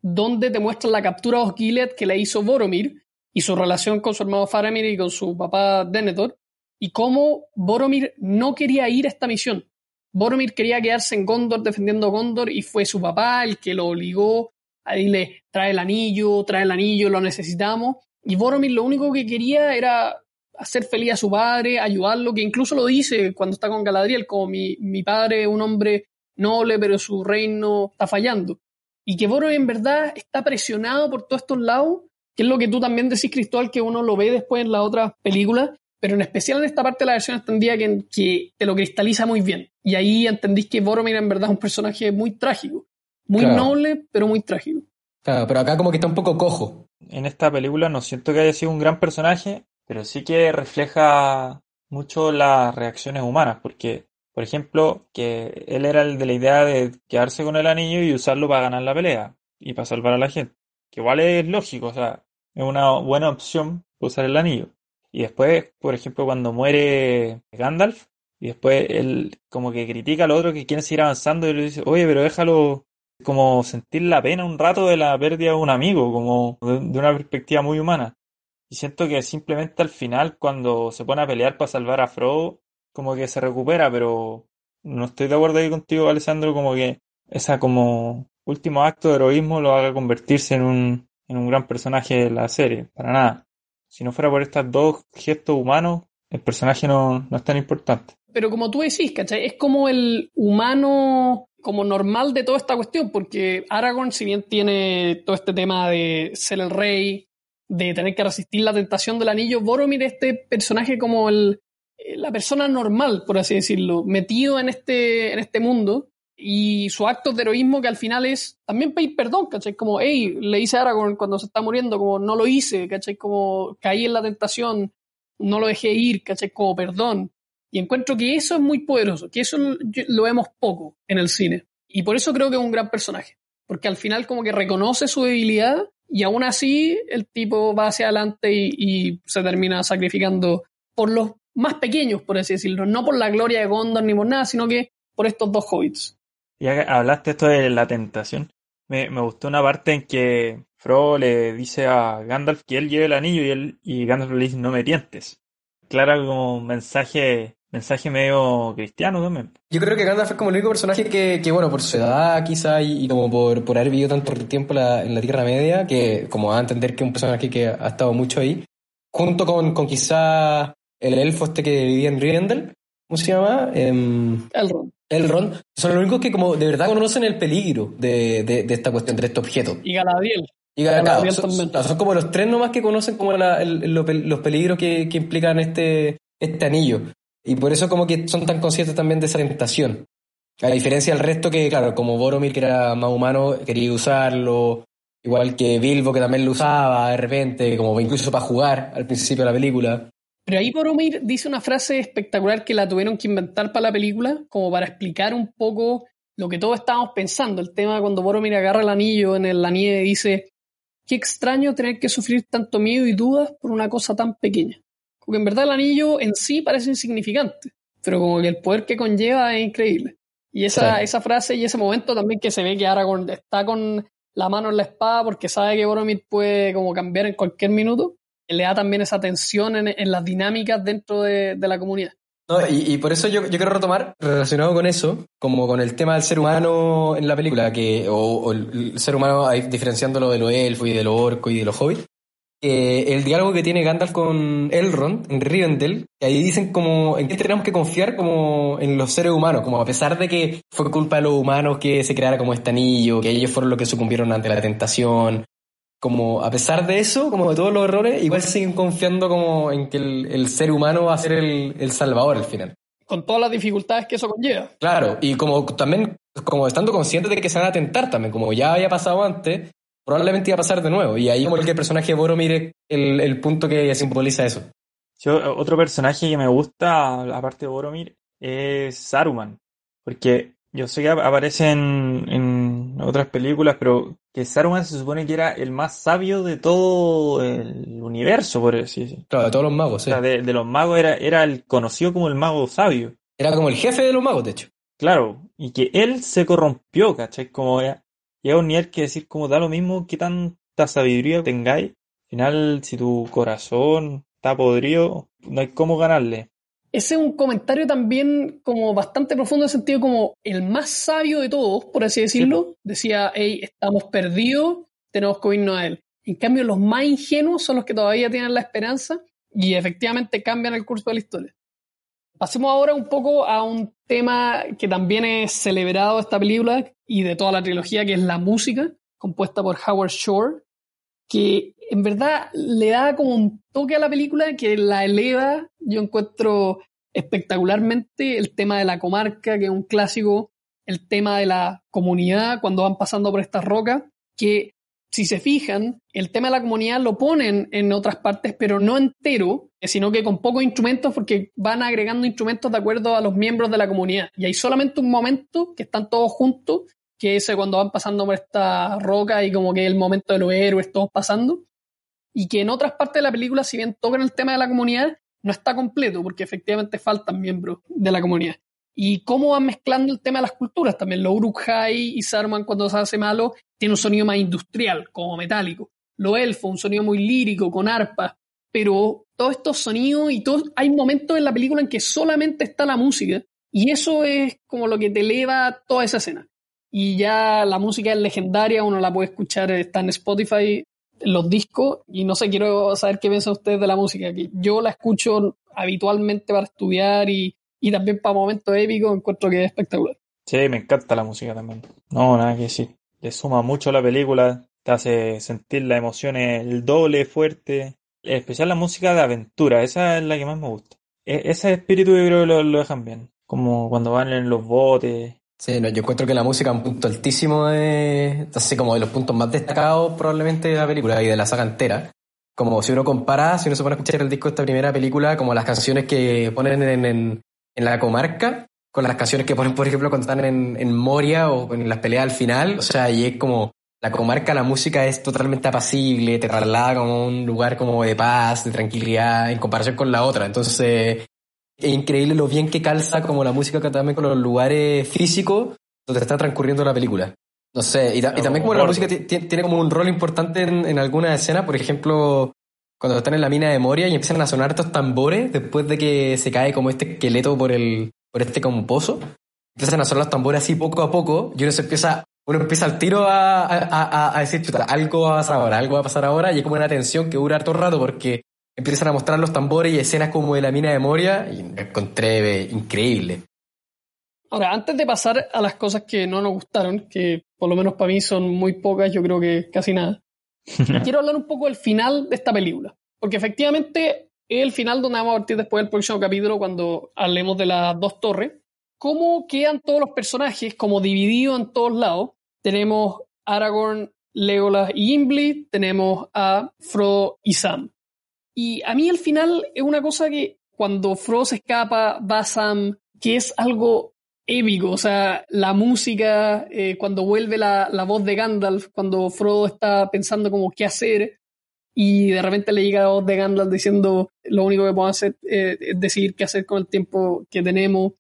donde te muestran la captura de Osgiliath que le hizo Boromir y su relación con su hermano Faramir y con su papá Denethor y cómo Boromir no quería ir a esta misión. Boromir quería quedarse en Gondor defendiendo Gondor y fue su papá el que lo obligó a decirle, trae el anillo, trae el anillo, lo necesitamos. Y Boromir lo único que quería era hacer feliz a su padre, ayudarlo, que incluso lo dice cuando está con Galadriel, como mi, mi padre es un hombre noble, pero su reino está fallando. Y que Boromir en verdad está presionado por todos estos lados, que es lo que tú también decís, Cristóbal, que uno lo ve después en la otra película, pero en especial en esta parte de la versión extendida que, que te lo cristaliza muy bien. Y ahí entendís que Boromir en verdad es un personaje muy trágico. Muy noble, pero muy trágico. Claro, pero acá como que está un poco cojo. En esta película no siento que haya sido un gran personaje, pero sí que refleja mucho las reacciones humanas, porque, por ejemplo, que él era el de la idea de quedarse con el anillo y usarlo para ganar la pelea y para salvar a la gente. Que igual es lógico, o sea, es una buena opción usar el anillo. Y después, por ejemplo, cuando muere Gandalf, y después él como que critica al otro que quiere seguir avanzando y le dice, oye, pero déjalo como sentir la pena un rato de la pérdida de un amigo, como de, una perspectiva muy humana. Y siento que simplemente al final, cuando se pone a pelear para salvar a Frodo, como que se recupera, pero no estoy de acuerdo ahí contigo, Alessandro, como que esa como último acto de heroísmo lo haga convertirse en un, en un gran personaje de la serie, para nada si no fuera por estos dos gestos humanos, el personaje no, es tan importante. Pero como tú decís, ¿cachai? Es como el humano como normal de toda esta cuestión, porque Aragorn, si bien tiene todo este tema de ser el rey, de tener que resistir la tentación del anillo, Boromir este personaje como el, la persona normal, por así decirlo, metido en este, en este mundo, y su acto de heroísmo que al final es también pedir perdón, ¿cachai? Como, hey, le hice a Aragorn cuando se está muriendo, como no lo hice, ¿cachai? Como caí en la tentación, no lo dejé ir, ¿cachai? Como perdón. Y encuentro que eso es muy poderoso, que eso lo vemos poco en el cine. Y por eso creo que es un gran personaje, porque al final como que reconoce su debilidad y aún así el tipo va hacia adelante y, y se termina sacrificando por los más pequeños, por así decirlo, no por la gloria de Gondor ni por nada, sino que por estos dos hobbits. Ya hablaste esto de la tentación, me, me gustó una parte en que Frodo le dice a Gandalf que él lleve el anillo y él y Gandalf le dice no me tientes. Clara como mensaje, mensaje medio cristiano también. Yo creo que Gandalf es como el único personaje que, que bueno, por su edad quizá y, como por, por haber vivido tanto tiempo en la Tierra Media, que como a entender que es un personaje que ha estado mucho ahí, junto con, con quizá el elfo este que vivía en Rivendell, ¿cómo se llama? Em, Elrond. Elrond, son los únicos que como de verdad conocen el peligro de, de, de esta cuestión, de este objeto. Y Galadriel. Y claro, Galadriel son, también. son- son como los tres nomás que conocen como la- el- lo pel- los peligros que, que implican este, este anillo. Y por eso como que son tan conscientes también de esa tentación. A diferencia del resto que, claro, como Boromir, que era más humano, quería usarlo. Igual que Bilbo, que también lo usaba de repente, como incluso para jugar al principio de la película. Pero ahí Boromir dice una frase espectacular que la tuvieron que inventar para la película, como para explicar un poco lo que todos estábamos pensando. El tema cuando Boromir agarra el anillo en el- la nieve y dice, qué extraño tener que sufrir tanto miedo y dudas por una cosa tan pequeña. Porque en verdad el anillo en sí parece insignificante, pero como que el poder que conlleva es increíble. Y esa, Sí. esa frase y ese momento también que se ve que Aragorn está con la mano en la espada porque sabe que Boromir puede como cambiar en cualquier minuto, le da también esa tensión en, las dinámicas dentro de, la comunidad. No, y, por eso yo, quiero retomar, relacionado con eso, como con el tema del ser humano en la película, que, o, el ser humano diferenciándolo de los elfos y de los orcos y de los hobbits, que el diálogo que tiene Gandalf con Elrond en Rivendell, que ahí dicen como en qué tenemos que confiar como en los seres humanos, como a pesar de que fue culpa de los humanos que se creara como este anillo, que ellos fueron los que sucumbieron ante la tentación, como a pesar de eso, como de todos los errores, igual siguen confiando como en que el, el ser humano va a ser el, el salvador al final. Con todas las dificultades que eso conlleva. Claro, y como también, como estando conscientes de que se van a tentar también, como ya había pasado antes, probablemente iba a pasar de nuevo. Y ahí como el que el personaje de Boromir es el, el punto que simboliza eso. Yo, otro personaje que me gusta, aparte de Boromir, es Saruman. Porque yo sé que ap- aparece en, en otras películas, pero que Saruman se supone que era el más sabio de todo el universo, por así decirlo. Claro, de todos los magos, O sí. sea, de, de los magos era, era el conocido como el mago sabio. Era como el jefe de los magos, de hecho. Claro, y que él se corrompió, ¿cachai? Como ya, llega a un nivel que decir como da lo mismo que tanta sabiduría tengáis. Al final, si tu corazón está podrido, no hay cómo ganarle. Ese es un comentario también como bastante profundo en el sentido como el más sabio de todos, por así decirlo, decía, hey, estamos perdidos, tenemos que irnos a él. En cambio, los más ingenuos son los que todavía tienen la esperanza y efectivamente cambian el curso de la historia. Pasemos ahora un poco a un tema que también es celebrado de esta película y de toda la trilogía, que es la música, compuesta por Howard Shore, que en verdad le da como un toque a la película que la eleva, yo encuentro espectacularmente el tema de la comarca, que es un clásico, el tema de la comunidad cuando van pasando por estas rocas, que si se fijan, el tema de la comunidad lo ponen en otras partes, pero no entero, sino que con pocos instrumentos, porque van agregando instrumentos de acuerdo a los miembros de la comunidad. Y hay solamente un momento que están todos juntos, que es cuando van pasando por esta roca y como que el momento de los héroes todos pasando. Y que en otras partes de la película, si bien tocan el tema de la comunidad, no está completo, porque efectivamente faltan miembros de la comunidad. Y cómo van mezclando el tema de las culturas también. Los Uruk-hai y Saruman cuando se hace malo tiene un sonido más industrial, como metálico. Los elfos, un sonido muy lírico, con arpa. Pero todos estos sonidos y todos, hay momentos en la película en que solamente está la música. Y eso es como lo que te eleva toda esa escena. Y ya la música es legendaria, uno la puede escuchar, está en Spotify, los discos. Y no sé, quiero saber qué piensan ustedes de la música. Que yo la escucho habitualmente para estudiar y, y también para momentos épicos, encuentro que es espectacular. Sí, me encanta la música también. No, nada que decir. Le suma mucho la película, te hace sentir las emociones el doble fuerte. En especial la música de aventura, esa es la que más me gusta. E- ese espíritu yo creo que lo, lo dejan bien. Como cuando van en los botes. Sí, no, yo encuentro que la música es un punto altísimo de, así como de los puntos más destacados probablemente de la película y de la saga entera. Como si uno compara, si uno se pone a escuchar el disco de esta primera película, como las canciones que ponen en, en, en la comarca, con las canciones que ponen, por ejemplo, cuando están en, en Moria o en las peleas al final, o sea, y es como la comarca, la música es totalmente apacible, te traslada como un lugar como de paz, de tranquilidad, en comparación con la otra. Entonces, es increíble lo bien que calza como la música también con los lugares físicos donde está transcurriendo la película. No sé, y, también como la música tiene como un rol importante en, en alguna escena, por ejemplo, cuando están en la mina de Moria y empiezan a sonar estos tambores después de que se cae como este esqueleto por el por este como pozo, empiezan a sonar los tambores así poco a poco y uno se empieza uno empieza al tiro a, a, a, decir, chuta, algo va a pasar ahora, algo va a pasar ahora y es como una tensión que dura harto rato porque empiezan a mostrar los tambores y escenas como de la mina de Moria y me encontré increíble. Ahora, antes de pasar a las cosas que no nos gustaron, que por lo menos para mí son muy pocas, yo creo que casi nada, quiero hablar un poco del final de esta película. Porque efectivamente es el final donde vamos a partir después del próximo capítulo cuando hablemos de las dos torres. ¿Cómo quedan todos los personajes como divididos en todos lados? Tenemos Aragorn, Legolas y Gimli, tenemos a Frodo y Sam. Y a mí el final es una cosa que cuando Frodo se escapa, va Sam, que es algo épico, o sea, la música, eh, cuando vuelve la, la, voz de Gandalf, cuando Frodo está pensando como qué hacer, y de repente le llega la voz de Gandalf diciendo lo único que podemos hacer eh, es decidir qué hacer con el tiempo que tenemos,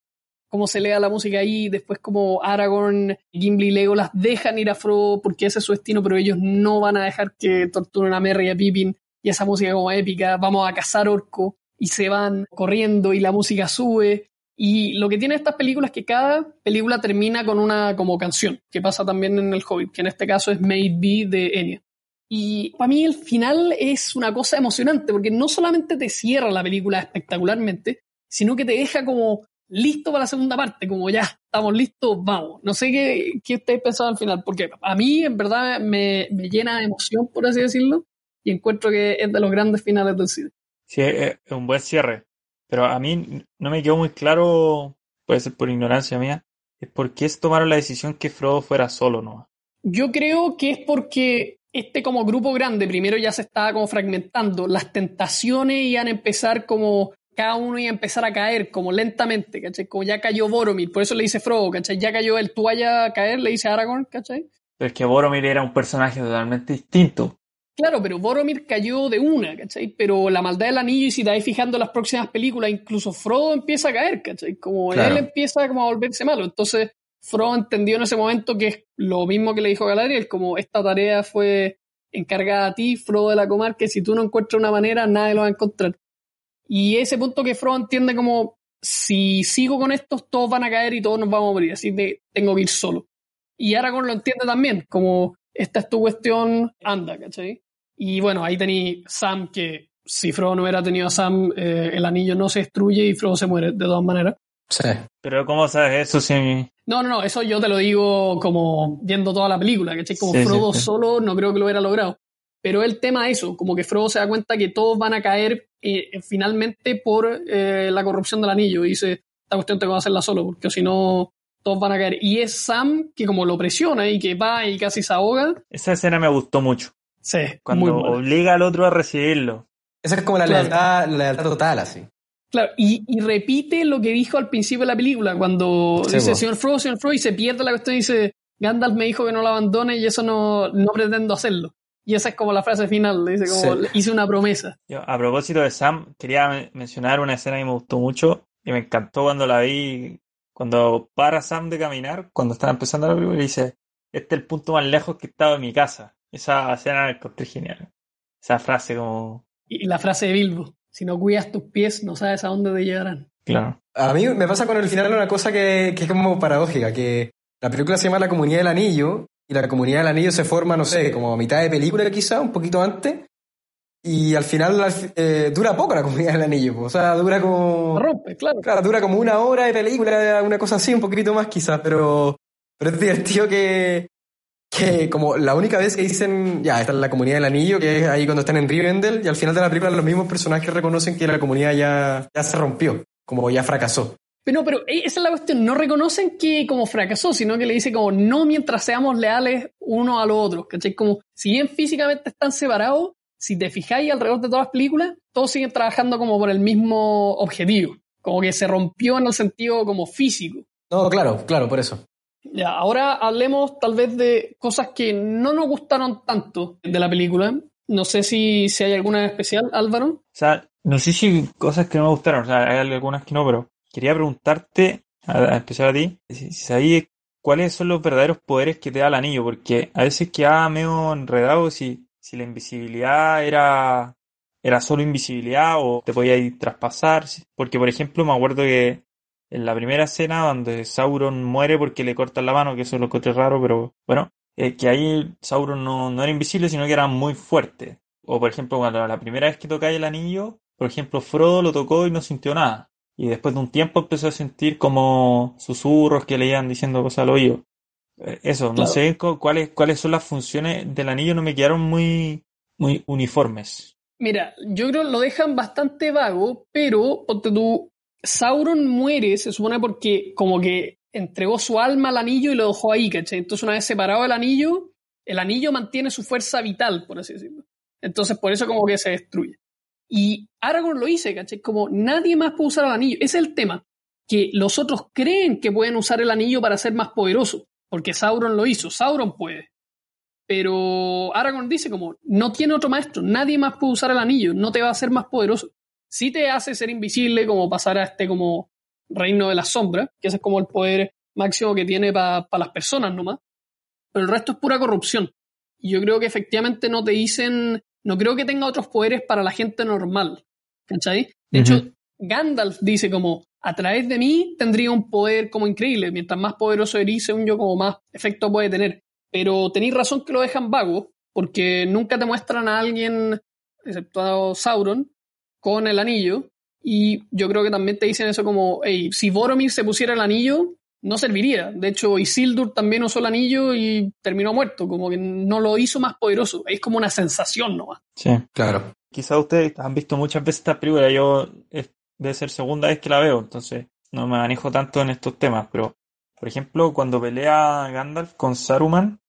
cómo se lea la música ahí, después como Aragorn, Gimli y Legolas dejan ir a Frodo porque ese es su destino, pero ellos no van a dejar que torturen a Merry y a Pippin, y esa música como épica, vamos a cazar orco, y se van corriendo y la música sube, y lo que tiene estas películas es que cada película termina con una como canción, que pasa también en El Hobbit, que en este caso es Made Be de Enya. Y para mí el final es una cosa emocionante, porque no solamente te cierra la película espectacularmente, sino que te deja como listo para la segunda parte, como ya estamos listos, vamos. No sé qué, qué ustedes pensaban al final, porque a mí en verdad me, me, llena de emoción, por así decirlo, y encuentro que es de los grandes finales del cine. Sí, es un buen cierre. Pero a mí no me quedó muy claro, puede ser por ignorancia mía, es por qué tomaron la decisión que Frodo fuera solo, ¿no? Yo creo que es porque este como grupo grande primero ya se estaba como fragmentando, las tentaciones iban a empezar como cada uno iba a empezar a caer como lentamente, ¿cachai? Como ya cayó Boromir, por eso le dice Frodo, ¿cachai? Ya cayó él, tú vaya a caer, le dice Aragorn, ¿cachai? Pero es que Boromir era un personaje totalmente distinto. Claro, pero Boromir cayó de una, ¿cachai? Pero la maldad del anillo, y si te vais fijando en las próximas películas, incluso Frodo empieza a caer, ¿cachai? Como él empieza como a volverse malo. Entonces, Frodo entendió en ese momento que es lo mismo que le dijo Galadriel, como esta tarea fue encargada a ti, Frodo de la comarca, y si tú no encuentras una manera, nadie lo va a encontrar. Y ese punto que Frodo entiende como, si sigo con estos, todos van a caer y todos nos vamos a morir, así que tengo que ir solo. Y Aragorn lo entiende también, como esta es tu cuestión, anda, ¿cachai? Y bueno, ahí tenéis Sam, que si Frodo no hubiera tenido a Sam, eh, el anillo no se destruye y Frodo se muere de todas maneras. Sí. Pero ¿cómo sabes eso si... No, no, no, eso yo te lo digo como viendo toda la película, ¿cachai? Como Frodo solo no creo que lo hubiera logrado. Pero el tema es eso, como que Frodo se da cuenta que todos van a caer eh, finalmente por eh, la corrupción del anillo. Y dice, esta cuestión tengo que hacerla solo, porque si no, todos van a caer. Y es Sam que como lo presiona y que va y casi se ahoga. Esa escena me gustó mucho. Sí. Cuando obliga al otro a recibirlo. Esa es como la, lealtad, la lealtad total, así. Claro, y, y, repite lo que dijo al principio de la película, cuando dice, señor Frodo, señor Frodo, y se pierde la cuestión y dice, Gandalf me dijo que no lo abandone y eso no, no pretendo hacerlo. Y esa es como la frase final, dice como, hice una promesa. Yo, a propósito de Sam, quería mencionar una escena que me gustó mucho y me encantó cuando la vi cuando para Sam de caminar, cuando estaba empezando la película, dice, este es el punto más lejos que he estado de mi casa. Esa escena me encontré genial. Esa frase como... Y la frase de Bilbo, si no cuidas tus pies, no sabes a dónde te llegarán. Claro. A mí me pasa con el final una cosa que, que es como paradójica, que la película se llama La Comunidad del Anillo, y la Comunidad del Anillo se forma, no sé, como a mitad de película quizá, un poquito antes, y al final eh, dura poco la comunidad del anillo, o sea, dura como... Rompe, claro. Claro, dura como una hora de película, una cosa así, un poquito más quizás, pero, pero es divertido que, que como la única vez que dicen, ya, esta es la comunidad del anillo, que es ahí cuando están en Rivendell, y al final de la película los mismos personajes reconocen que la comunidad ya, ya se rompió, como ya fracasó. Pero, pero eh, esa es la cuestión, no reconocen que como fracasó, sino que le dice como no mientras seamos leales uno a los otros, ¿cachai? Como si bien físicamente están separados, si te fijáis alrededor de todas las películas, todos siguen trabajando como por el mismo objetivo. Como que se rompió en el sentido como físico. No, claro, claro, por eso. Ya, ahora hablemos tal vez de cosas que no nos gustaron tanto de la película. No sé si, si hay alguna en especial, Álvaro. O sea, no sé si cosas que no me gustaron, o sea, hay algunas que no, pero quería preguntarte, a, a empezar a ti, si, si sabías cuáles son los verdaderos poderes que te da el anillo, porque a veces queda medio enredado si, si la invisibilidad era, era solo invisibilidad o te podía ir traspasar, porque por ejemplo me acuerdo que en la primera escena donde Sauron muere porque le cortan la mano, que eso lo encontré raro, pero bueno, eh, que ahí Sauron no, no era invisible, sino que era muy fuerte. O por ejemplo, cuando la primera vez que tocáis el anillo, por ejemplo, Frodo lo tocó y no sintió nada. Y después de un tiempo empezó a sentir como susurros que le iban diciendo cosas al oído. Eh, Eso, no Claro. sé cu- cuáles, cuáles son las funciones del anillo, no me quedaron muy, muy uniformes. Mira, yo creo que lo dejan bastante vago, pero ponte tú, Sauron muere, se supone porque como que entregó su alma al anillo y lo dejó ahí, ¿cachai? Entonces una vez separado el anillo, el anillo mantiene su fuerza vital, por así decirlo. Entonces por eso como que se destruye. Y Aragorn lo hice, ¿cachai? Como nadie más puede usar el anillo. Ese es el tema. Que los otros creen que pueden usar el anillo para ser más poderosos. Porque Sauron lo hizo. Sauron puede. Pero Aragorn dice como, no tiene otro maestro, nadie más puede usar el anillo, no te va a hacer más poderoso. Sí te hace ser invisible, como pasar a este como reino de las sombras, que ese es como el poder máximo que tiene para las personas nomás. Pero el resto es pura corrupción. Y yo creo que efectivamente no te dicen, no creo que tenga otros poderes para la gente normal. ¿Cachai? De hecho, Gandalf dice como, a través de mí tendría un poder como increíble. Mientras más poderoso eres, según yo, como más efecto puede tener. Pero tenéis razón que lo dejan vago, porque nunca te muestran a alguien, excepto a Sauron, con el anillo. Y yo creo que también te dicen eso como, hey, si Boromir se pusiera el anillo, no serviría. De hecho, Isildur también usó el anillo y terminó muerto, como que no lo hizo más poderoso. Es como una sensación nomás. Sí. Claro. Quizás ustedes han visto muchas veces esta película, yo es, debe ser segunda vez que la veo, entonces no me manejo tanto en estos temas, pero por ejemplo, cuando pelea Gandalf con Saruman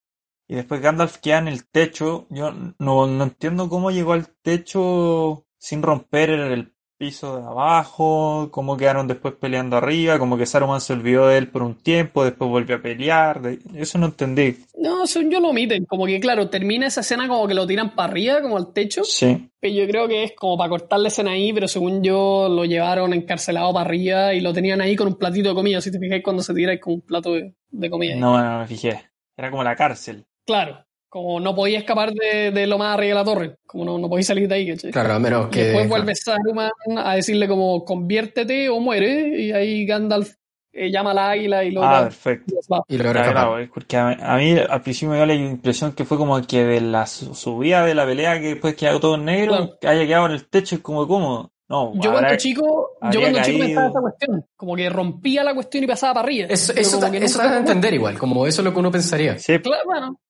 y después Gandalf queda en el techo, yo no, no entiendo cómo llegó al techo sin romper el piso de abajo, cómo quedaron después peleando arriba, como que Saruman se olvidó de él por un tiempo, después volvió a pelear, de- eso no entendí. No, según yo lo omiten. Como que, claro, termina esa escena como que lo tiran para arriba, como al techo. Sí, Pero yo creo que es como para cortar la escena ahí, pero según yo lo llevaron encarcelado para arriba y lo tenían ahí con un platito de comida. Si te fijáis cuando se tira es con un plato de, de comida. no, no me fijé, era como la cárcel. Claro, como no podía escapar de, de lo más arriba de la torre. Como no, no podía salir de ahí, ¿cachai? Claro, a menos Y que. después vuelve Saruman a decirle como conviértete o muere y ahí Gandalf eh, llama al águila y lo Ah, perfecto. Y logra claro, es porque a, a mí al principio me dio la impresión que fue como que de la su- subida de la pelea que después quedó todo en negro, Claro. que haya quedado en el techo, es como cómodo. No, Yo habrá- cuando chico, yo cuando chico caído. pensaba esa cuestión, como que rompía la cuestión y pasaba para arriba. Eso, eso, que eso da a entender igual, como eso es lo que uno pensaría. Sí, Claro, bueno,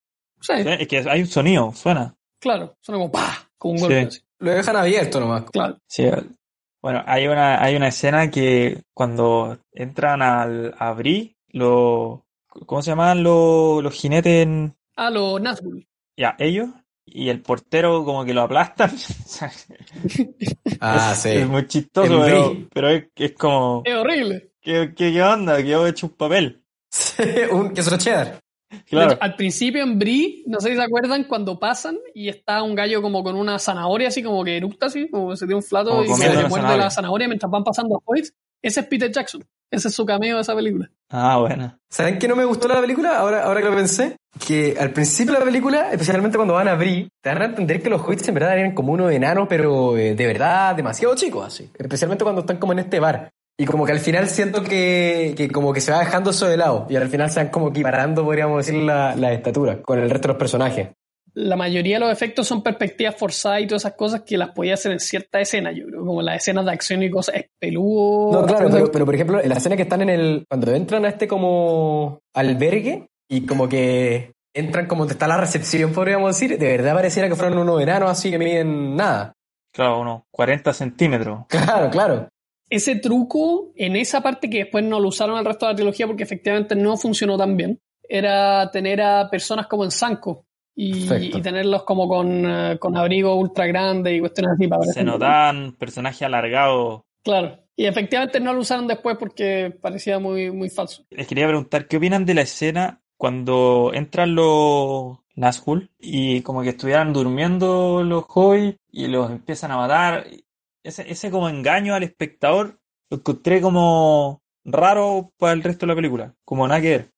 sí, es que hay un sonido, suena. claro, suena como pa, como un Sí. golpe así. Lo dejan abierto nomás. Claro. Sí. Bueno, hay una, hay una escena que cuando entran al a Bree, lo, ¿cómo se llaman los, los jinetes en, Ah, los Nazgûl. ya, ellos? Y el portero como que lo aplastan. Ah, es, sí. es muy chistoso, pero, pero es, es como, Es horrible. ¿qué, qué, qué onda? Que he hecho un papel. un queso cheddar. Claro. De hecho, al principio en Brie, no sé si se acuerdan, cuando pasan y está un gallo como con una zanahoria así, como que eructa así, como que se tiene un flato Como y se le muerde zanahoria. la zanahoria mientras van pasando los hobbits. Ese es Peter Jackson. Ese es su cameo de esa película. Ah, bueno. ¿Saben qué no me gustó la película? Ahora, ahora que lo pensé, que al principio de la película, especialmente cuando van a Brie, te dan a entender que los hobbits en verdad eran como unos enanos, pero eh, de verdad demasiado chicos, así. Especialmente cuando están como en este bar. Y como que al final siento que, que como que se va dejando eso de lado. Y al final se van como equiparando, podríamos decir, la, la estatura con el resto de los personajes. La mayoría de los efectos son perspectivas forzadas y todas esas cosas que las podía hacer en cierta escena, yo creo, como las escenas de acción y cosas, es peludo. No, claro, pero, pero por ejemplo, en la escena que están en el. Cuando entran a este como albergue y como que entran como donde está la recepción, podríamos decir, de verdad pareciera que fueron unos enanos así que miden nada. Claro, unos 40 centímetros. Claro, claro. Ese truco en esa parte que después no lo usaron el resto de la trilogía porque efectivamente no funcionó tan bien, era tener a personas como en Sanko y, tenerlos como con, eh, con abrigo ultra grande y cuestiones así para Se notaban personajes alargados. Claro. Y efectivamente no lo usaron después porque parecía muy, muy falso. Les quería preguntar, ¿qué opinan de la escena cuando entran los Nazgûl y como que estuvieran durmiendo los hobbits y los empiezan a matar? Ese, ese como engaño al espectador lo encontré como raro para el resto de la película, como nada que ver.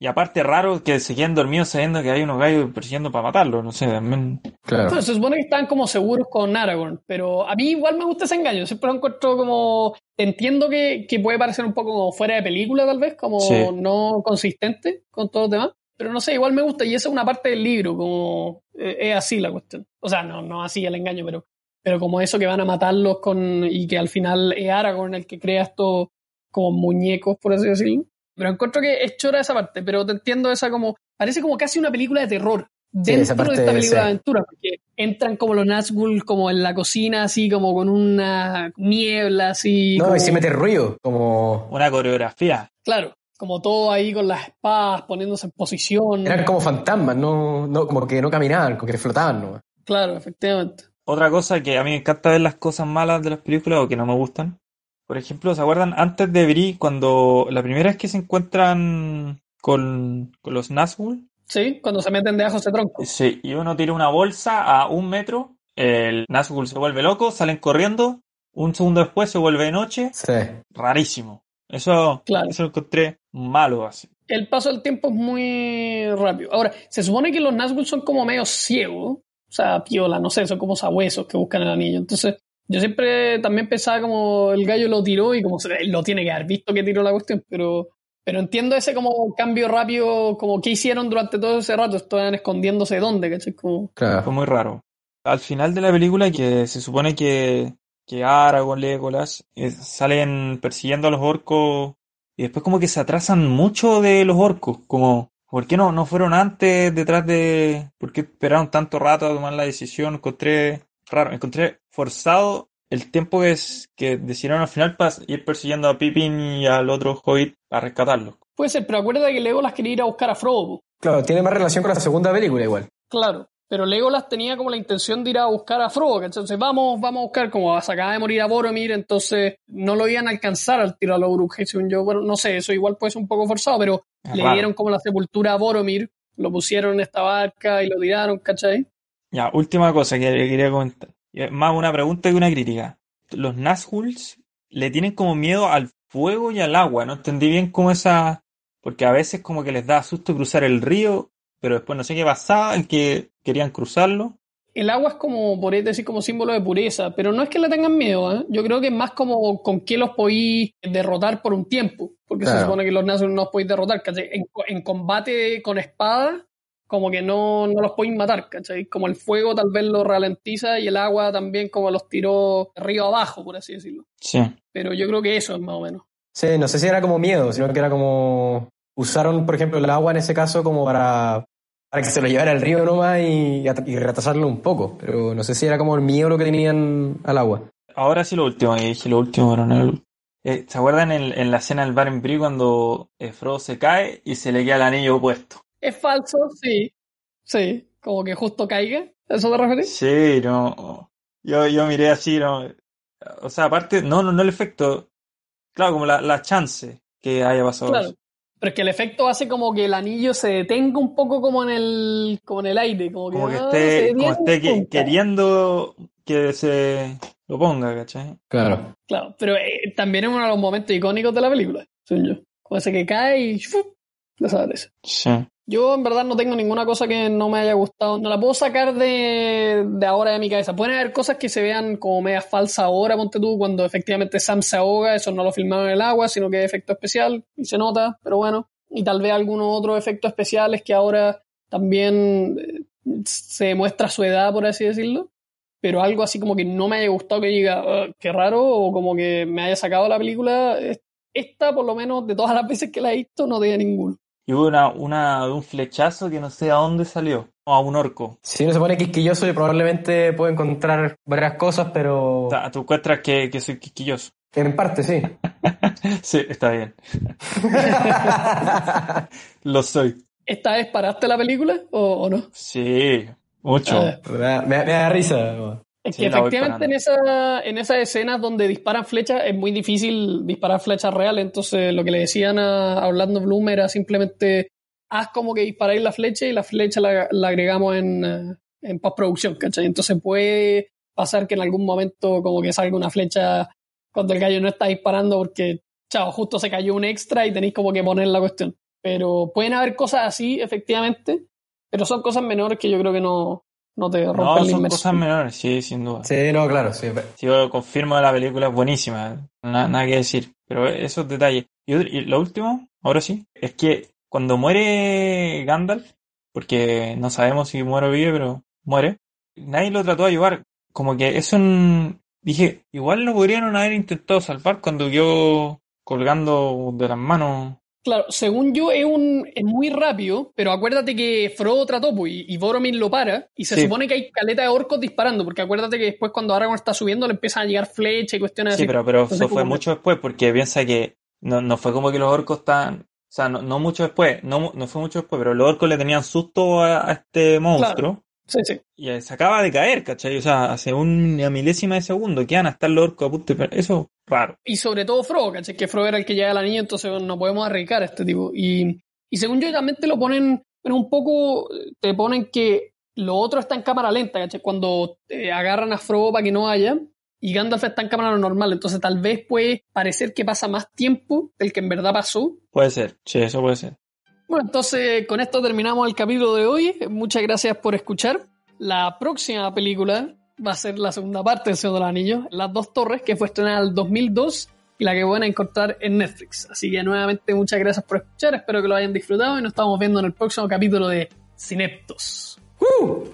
Y aparte raro que se queden dormidos sabiendo que hay unos gallos persiguiendo para matarlos, no sé, también. Claro. Entonces, se supone que están como seguros con Aragorn, pero a mí igual me gusta ese engaño. Siempre lo encuentro como. Entiendo que, que puede parecer un poco como fuera de película, tal vez, como Sí. no consistente con todos los demás. Pero no sé, igual me gusta y esa es una parte del libro, como eh, es así la cuestión. O sea, no, no así el engaño, pero, pero como eso que van a matarlos con y que al final es Aragorn el que crea estos como muñecos, por así decirlo. Pero encuentro que es chora esa parte, pero te entiendo esa como, parece como casi una película de terror Sí, dentro esa parte de esta película sí. de aventura, porque entran como los Nazgûl como en la cocina, así como con una niebla, así. No, como- y sí mete ruido, como... Una coreografía. Claro, como todo ahí con las espadas, poniéndose en posición. Eran como fantasmas, no, no, como que no caminaban, como que flotaban, ¿no? Claro, efectivamente. Otra cosa que a mí me encanta ver las cosas malas de las películas o que no me gustan. Por ejemplo, ¿se acuerdan antes de Bri cuando la primera vez que se encuentran con, con los Nazgûl? Sí, cuando se meten de ajos de tronco. Sí, y uno tira una bolsa a un metro, el Nazgûl se vuelve loco, salen corriendo, un segundo después se vuelve de noche, Sí. rarísimo. Eso, Claro. eso lo encontré malo así. El paso del tiempo es muy rápido. Ahora, se supone que los Nazgûl son como medio ciegos. O sea, piola, no sé, son como sabuesos que buscan el anillo. Entonces, yo siempre también pensaba como el gallo lo tiró y como se, él lo tiene que haber visto que tiró la cuestión, pero, pero entiendo ese como cambio rápido, como que hicieron durante todo ese rato, estaban escondiéndose de dónde, ¿cachai? Como, Fue Claro. muy raro. Al final de la película, que se supone que, que Aragorn, Legolas, eh, salen persiguiendo a los orcos y después como que se atrasan mucho de los orcos, como, ¿por qué no, no fueron antes detrás de, por qué esperaron tanto rato a tomar la decisión? Encontré raro, encontré forzado el tiempo que, es, que decidieron al final para ir persiguiendo a Pippin y al otro Hobbit para rescatarlos. puede ser, pero acuérdate que Legolas quería ir a buscar a Frodo. Claro, tiene más relación con la segunda película igual. Claro, pero Legolas tenía como la intención de ir a buscar a Frodo, ¿cachai? Entonces vamos, vamos a buscar, como se acaba de morir a Boromir, entonces no lo iban a alcanzar al tiro a los Uruk-hai, según yo, bueno, no sé, eso igual puede ser un poco forzado, pero Es le raro. dieron como la sepultura a Boromir, lo pusieron en esta barca y lo tiraron, ¿cachai? Ya, última cosa que que quería comentar. Es Más una pregunta que una crítica. Los Nazgûl le tienen como miedo al fuego y al agua. No entendí bien cómo esa... Porque a veces como que les da susto cruzar el río, pero después no sé qué pasaba, en que querían cruzarlo. El agua es como, por decir, como símbolo de pureza, pero no es que le tengan miedo, ¿eh? Yo creo que es más como con qué los podéis derrotar por un tiempo, porque se supone que los Nazgûl no los podéis derrotar, ¿cachai? En, en combate con espada, como que no, no los podéis matar, ¿cachai? Como el fuego tal vez lo ralentiza y el agua también como los tiró río abajo, por así decirlo. Sí. Pero yo creo que eso es más o menos. Sí, no sé si era como miedo, sino que era como... Usaron, por ejemplo, el agua en ese caso como para, para que se lo llevara el río nomás y, y retrasarlo un poco. Pero no sé si era como el miedo lo que tenían al agua. Ahora sí lo último, que dije lo último, pero no el- Eh, ¿Se acuerdan en, en la escena del bar en Brie cuando eh, Frodo se cae y se le queda el anillo puesto? Es falso, sí. Sí, como que justo caiga. ¿Eso te refieres? Sí, no. Yo, yo miré así, no. O sea, aparte, no, no, no el efecto. Claro, como la, la chance que haya pasado. Claro. eso. Pero es que el efecto hace como que el anillo se detenga un poco como en el, como en el aire, como que, Como que ah, se esté, como esté que- queriendo que se lo ponga, ¿cachai? Claro. Claro, pero eh, también es uno de los momentos icónicos de la película, según yo. Como ese que cae y ¡fuf! desaparece. Sí. Yo en verdad no tengo ninguna cosa que no me haya gustado. No la puedo sacar de, de ahora de mi cabeza. Pueden haber cosas que se vean como media falsa ahora, ponte tú, cuando efectivamente Sam se ahoga, eso no lo filmaron en el agua, sino que es efecto especial y se nota, pero bueno. Y tal vez algunos otros efectos especiales que ahora también eh, se demuestra su edad, por así decirlo. Pero algo así como que no me haya gustado que diga, "Ah, qué raro, o como que me haya sacado la película. es- Esta, por lo menos, de todas las veces que la he visto, no tenía ninguno. Y hubo una, una, un flechazo que no sé a dónde salió. O a un orco. Si uno se pone quisquilloso, probablemente puede encontrar varias cosas, pero O sea, tú encuentras que, que soy quisquilloso. en parte sí. Sí, está bien. Lo soy. ¿Esta vez paraste la película o, o no? Sí, mucho. A ver. me, da, me da- me da risa. Es que efectivamente en, esa, en esas escenas donde disparan flechas es muy difícil disparar flechas reales. Entonces lo que le decían a, Orlando Bloom era simplemente haz como que disparáis la flecha y la flecha la, agregamos en, eh, en postproducción, ¿cachai? Entonces puede pasar que en algún momento como que salga una flecha cuando el gallo no está disparando porque, chao, justo se cayó un extra y tenéis como que poner la cuestión. Pero pueden haber cosas así, efectivamente, pero son cosas menores que yo creo que no, no te rompen no, son cosas menores, sí, sin duda. Sí, no, claro, sí. yo confirmo que la película es buenísima, nada que decir, pero esos detalles. Y, lo último, ahora sí, es que cuando muere Gandalf, porque no sabemos si muere o vive, pero muere, nadie lo trató de ayudar. Como que es un... Dije, igual lo podrían haber intentado salvar cuando quedó colgando de las manos Claro, según yo es un es muy rápido, pero acuérdate que Frodo trató pues, y, Boromir lo para y se supone que hay caleta de orcos disparando, porque acuérdate que después cuando Aragorn está subiendo le empiezan a llegar flechas y cuestiones así. Sí, pero, pero eso fue mucho después, porque piensa que no, no fue como que los orcos están, o sea, no, no mucho después, no, no fue mucho después, pero los orcos le tenían susto a, este monstruo. Sí, sí. Y se acaba de caer, ¿cachai? O sea, hace una milésima de segundo que van a estar los orcos a punto de... Eso, Y sobre todo Frodo, ¿cachai? Que Frodo era el que llega a la niña, entonces no podemos arriesgar a este tipo. Y, y según yo también te lo ponen, pero un poco te ponen que lo otro está en cámara lenta, ¿cachai? Cuando agarran a Frodo para que no haya, y Gandalf está en cámara normal, entonces tal vez puede parecer que pasa más tiempo del que en verdad pasó. Puede ser, sí, eso puede ser. Bueno, entonces con esto terminamos el capítulo de hoy. Muchas gracias por escuchar. La próxima película va a ser la segunda parte del Señor de los Anillos, Las Dos Torres, que fue estrenada en el 2002 y la que van a encontrar en Netflix. Así que nuevamente muchas gracias por escuchar, espero que lo hayan disfrutado y nos estamos viendo en el próximo capítulo de Cineptos. ¡Uh!